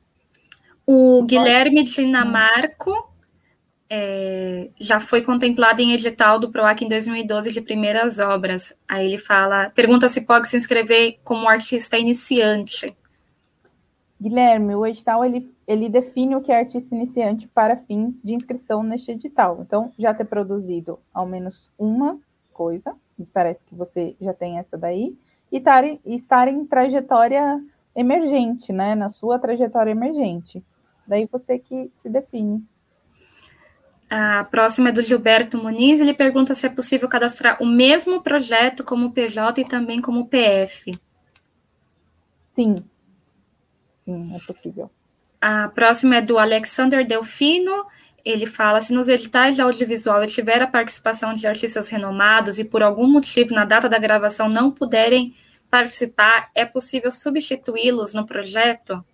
O Guilherme Dinamarco é, já foi contemplado em edital do PROAC em 2012 de primeiras obras. Aí ele fala, pergunta se pode se inscrever como artista iniciante. Guilherme, o edital ele, ele define o que é artista iniciante para fins de inscrição neste edital. Então, já ter produzido ao menos uma coisa, parece que você já tem essa daí, e estar, estar em trajetória emergente, né? Na sua trajetória emergente. Daí você que se define. A próxima é do Gilberto Muniz, ele pergunta se é possível cadastrar o mesmo projeto como PJ e também como PF. Sim. Sim, é possível. A próxima é do Alexander Delfino, ele fala: se nos editais de audiovisual tiver a participação de artistas renomados e por algum motivo na data da gravação não puderem participar, é possível substituí-los no projeto?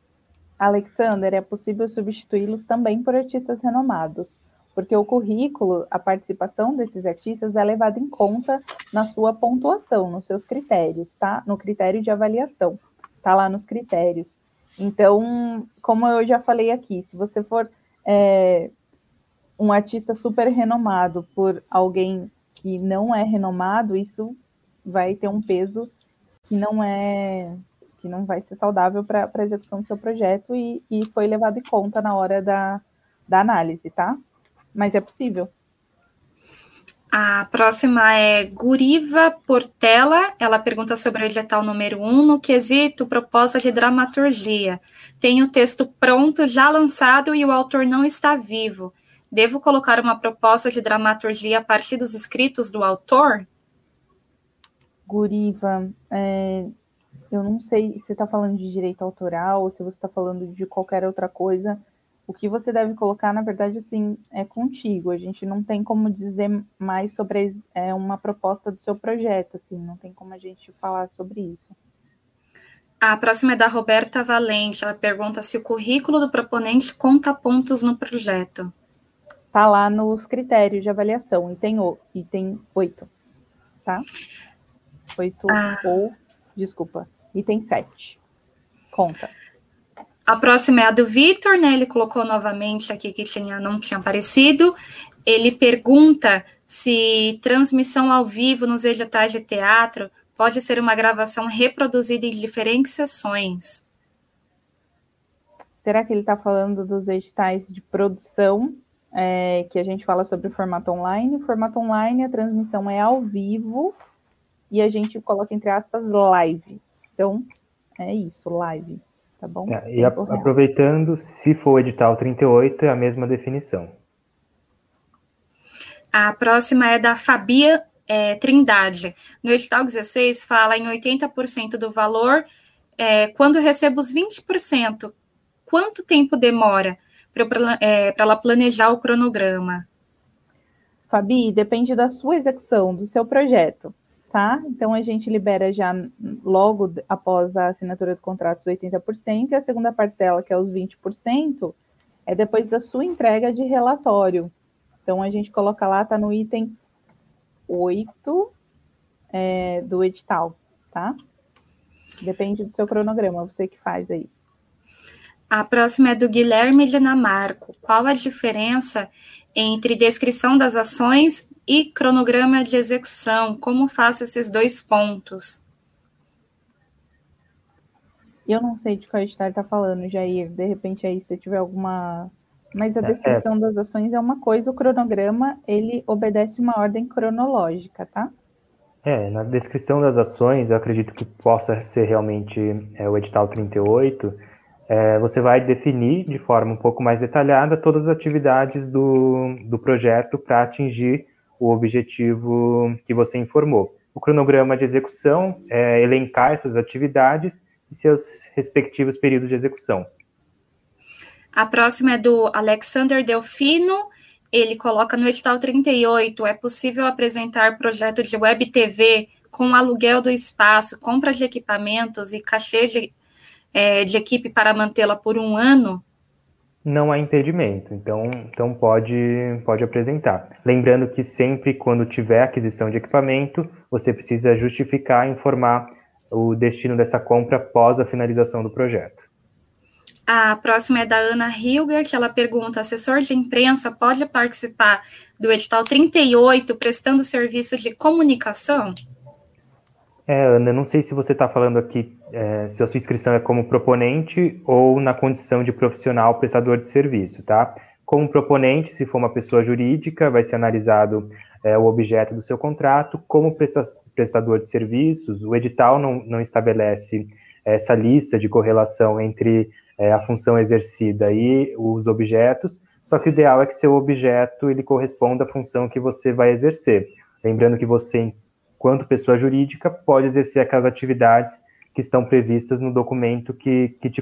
Alexander, é possível substituí-los também por artistas renomados porque o currículo, a participação desses artistas é levada em conta na sua pontuação, nos seus critérios, tá? No critério de avaliação, tá lá nos critérios. Então, como eu já falei aqui, se você for é, um artista super renomado por alguém que não é renomado, isso vai ter um peso que não é que não vai ser saudável para a execução do seu projeto e, e foi levado em conta na hora da, da análise, tá? Mas é possível. A próxima é Guriva Portela. Ela pergunta sobre o edital número 1, um, no quesito proposta de dramaturgia. Tem o texto pronto, já lançado, e o autor não está vivo. Devo colocar uma proposta de dramaturgia a partir dos escritos do autor? Guriva, é, eu não sei se está falando de direito autoral ou se você está falando de qualquer outra coisa o que você deve colocar, na verdade, assim, é contigo. A gente não tem como dizer mais sobre é, uma proposta do seu projeto, assim, não tem como a gente falar sobre isso. A próxima é da Roberta Valente. Ela pergunta se o currículo do proponente conta pontos no projeto. Tá lá nos critérios de avaliação, item, o, item 8, tá? 8 ah. ou, desculpa, item 7. Conta. A próxima é a do Vitor, né? Ele colocou novamente aqui que tinha, não tinha aparecido. Ele pergunta se transmissão ao vivo nos editais de teatro pode ser uma gravação reproduzida em diferentes sessões. Será que ele está falando dos editais de produção, é, que a gente fala sobre o formato online? O formato online, a transmissão é ao vivo e a gente coloca entre aspas live. Então, é isso, live tá bom? É, e a, aproveitando, se for o edital 38, é a mesma definição. A próxima é da Fabia é, Trindade. No edital 16 fala em 80% do valor. É, quando recebo os 20%, quanto tempo demora para é, ela planejar o cronograma? Fabi, depende da sua execução, do seu projeto tá? Então a gente libera já logo após a assinatura do contrato os 80%, e a segunda parcela, que é os 20%, é depois da sua entrega de relatório. Então a gente coloca lá, tá no item 8 é, do edital, tá? Depende do seu cronograma, você que faz aí. A próxima é do Guilherme Dinamarco. Qual a diferença entre descrição das ações e cronograma de execução. Como faço esses dois pontos? Eu não sei de qual edital está falando, Jair. De repente aí, se tiver alguma. Mas a é, descrição é. das ações é uma coisa, o cronograma, ele obedece uma ordem cronológica, tá? É, na descrição das ações, eu acredito que possa ser realmente é, o edital 38, é, você vai definir de forma um pouco mais detalhada todas as atividades do, do projeto para atingir o objetivo que você informou. O cronograma de execução é elencar essas atividades e seus respectivos períodos de execução. A próxima é do Alexander Delfino. Ele coloca no edital 38: é possível apresentar projeto de web TV com aluguel do espaço, compra de equipamentos e cachê de, é, de equipe para mantê-la por um ano? Não há impedimento, então, então pode, pode apresentar. Lembrando que sempre quando tiver aquisição de equipamento, você precisa justificar e informar o destino dessa compra após a finalização do projeto. A próxima é da Ana Hilgert, ela pergunta: assessor de imprensa pode participar do edital 38 prestando serviço de comunicação? É, Ana, não sei se você está falando aqui é, se a sua inscrição é como proponente ou na condição de profissional prestador de serviço, tá? Como proponente, se for uma pessoa jurídica, vai ser analisado é, o objeto do seu contrato. Como prestador de serviços, o edital não, não estabelece essa lista de correlação entre é, a função exercida e os objetos, só que o ideal é que seu objeto ele corresponda à função que você vai exercer. Lembrando que você, enquanto pessoa jurídica, pode exercer aquelas atividades que estão previstas no documento que, que, te,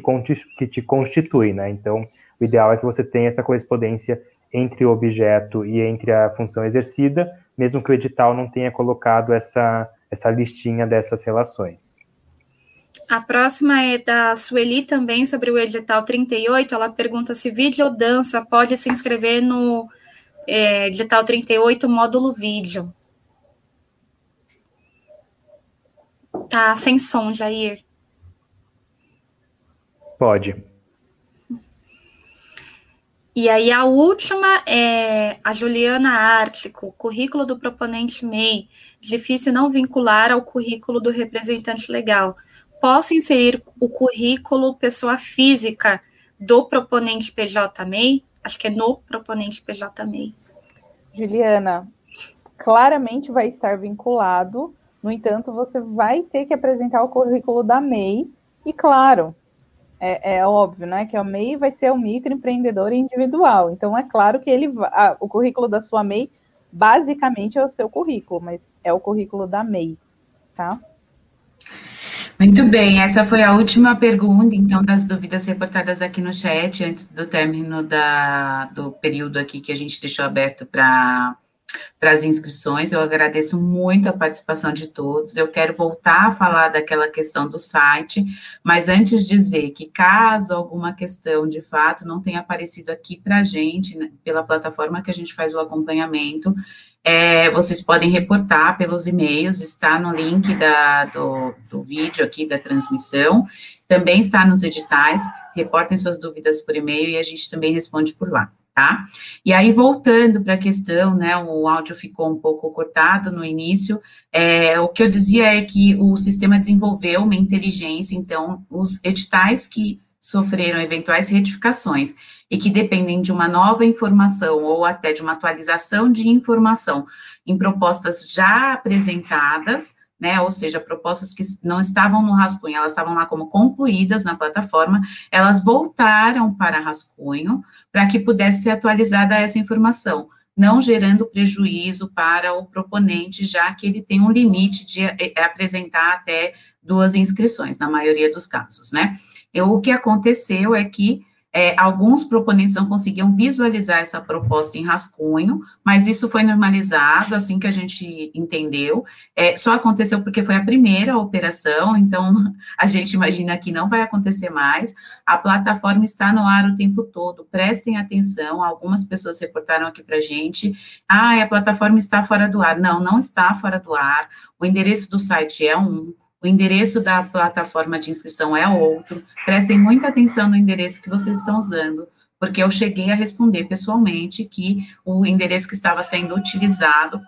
que te constitui, né? Então, o ideal é que você tenha essa correspondência entre o objeto e entre a função exercida, mesmo que o edital não tenha colocado essa, essa listinha dessas relações. A próxima é da Sueli também, sobre o edital 38. Ela pergunta se vídeo ou dança pode se inscrever no é, edital 38, módulo vídeo. Tá sem som, Jair. Pode. E aí a última é a Juliana Ártico, currículo do proponente MEI, difícil não vincular ao currículo do representante legal. Posso inserir o currículo pessoa física do proponente PJ MEI? Acho que é no proponente PJ MEI. Juliana, claramente vai estar vinculado, no entanto, você vai ter que apresentar o currículo da MEI, e claro, é, é, óbvio, né, que a MEI vai ser o microempreendedor individual. Então, é claro que ele, a, o currículo da sua MEI, basicamente, é o seu currículo, mas é o currículo da MEI, tá? Muito bem, essa foi a última pergunta, então, das dúvidas reportadas aqui no chat, antes do término da, do período aqui que a gente deixou aberto para para as inscrições. Eu agradeço muito a participação de todos. Eu quero voltar a falar daquela questão do site, mas antes dizer que caso alguma questão de fato não tenha aparecido aqui para a gente, né, pela plataforma que a gente faz o acompanhamento, é, vocês podem reportar pelos e-mails, está no link da, do, do vídeo aqui da transmissão, também está nos editais, reportem suas dúvidas por e-mail e a gente também responde por lá tá? E aí, voltando para a questão, né, o áudio ficou um pouco cortado no início, é, o que eu dizia é que o sistema desenvolveu uma inteligência, então, os editais que sofreram eventuais retificações e que dependem de uma nova informação ou até de uma atualização de informação em propostas já apresentadas, né, ou seja, propostas que não estavam no rascunho, elas estavam lá como concluídas na plataforma, elas voltaram para rascunho para que pudesse ser atualizada essa informação, não gerando prejuízo para o proponente, já que ele tem um limite de eh, eh, apresentar até duas inscrições, na maioria dos casos, né. Eu, o que aconteceu é que é, alguns proponentes não conseguiam visualizar essa proposta em rascunho, mas isso foi normalizado assim que a gente entendeu. É, só aconteceu porque foi a primeira operação, então a gente imagina que não vai acontecer mais. A plataforma está no ar o tempo todo, prestem atenção. Algumas pessoas reportaram aqui para a gente: ah, a plataforma está fora do ar. Não, não está fora do ar. O endereço do site é um, o endereço da plataforma de inscrição é outro. Prestem muita atenção no endereço que vocês estão usando. porque eu cheguei a responder pessoalmente que o endereço que estava sendo utilizado,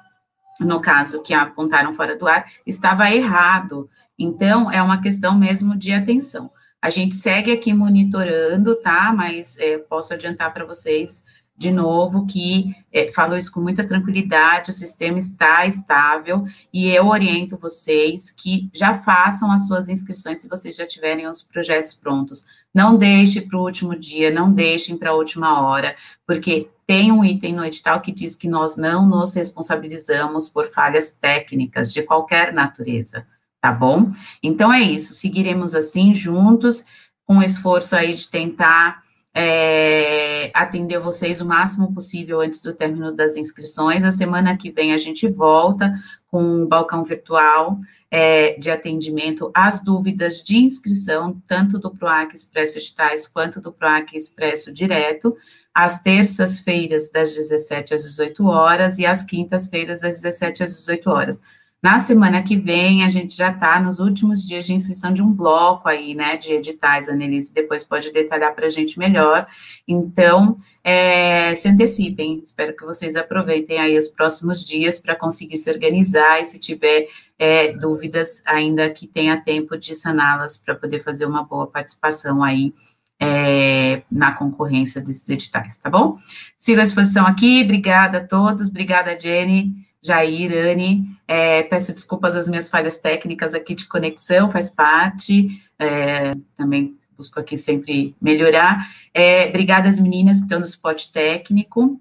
no caso que apontaram fora do ar, estava errado. Então, é uma questão mesmo de atenção. A gente segue aqui monitorando, tá? Mas é, posso adiantar para vocês de novo, que é, falo isso com muita tranquilidade, o sistema está estável e eu oriento vocês que já façam as suas inscrições se vocês já tiverem os projetos prontos. Não deixe para o último dia, não deixem para a última hora, porque tem um item no edital que diz que nós não nos responsabilizamos por falhas técnicas de qualquer natureza, tá bom? Então é isso, seguiremos assim juntos, com o esforço aí de tentar é, atender vocês o máximo possível antes do término das inscrições. A semana que vem a gente volta com um balcão virtual é, de atendimento às dúvidas de inscrição, tanto do PROAC Expresso Digitais quanto do PROAC Expresso Direto, às terças-feiras, das 17 às 18 horas, e às quintas-feiras, das 17 às 18 horas. Na semana que vem, a gente já está nos últimos dias de inscrição de um bloco aí, né, de editais, a Annelise depois pode detalhar para a gente melhor. Então, é, se antecipem, espero que vocês aproveitem aí os próximos dias para conseguir se organizar e se tiver é, dúvidas, ainda que tenha tempo de saná-las para poder fazer uma boa participação aí é, na concorrência desses editais, tá bom? Sigo à disposição aqui, obrigada a todos, obrigada, Jenny. Jair, Anne, é, peço desculpas às minhas falhas técnicas aqui de conexão, faz parte, é, também busco aqui sempre melhorar. É, obrigada às meninas que estão no suporte técnico,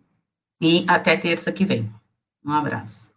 e até terça que vem. Um abraço.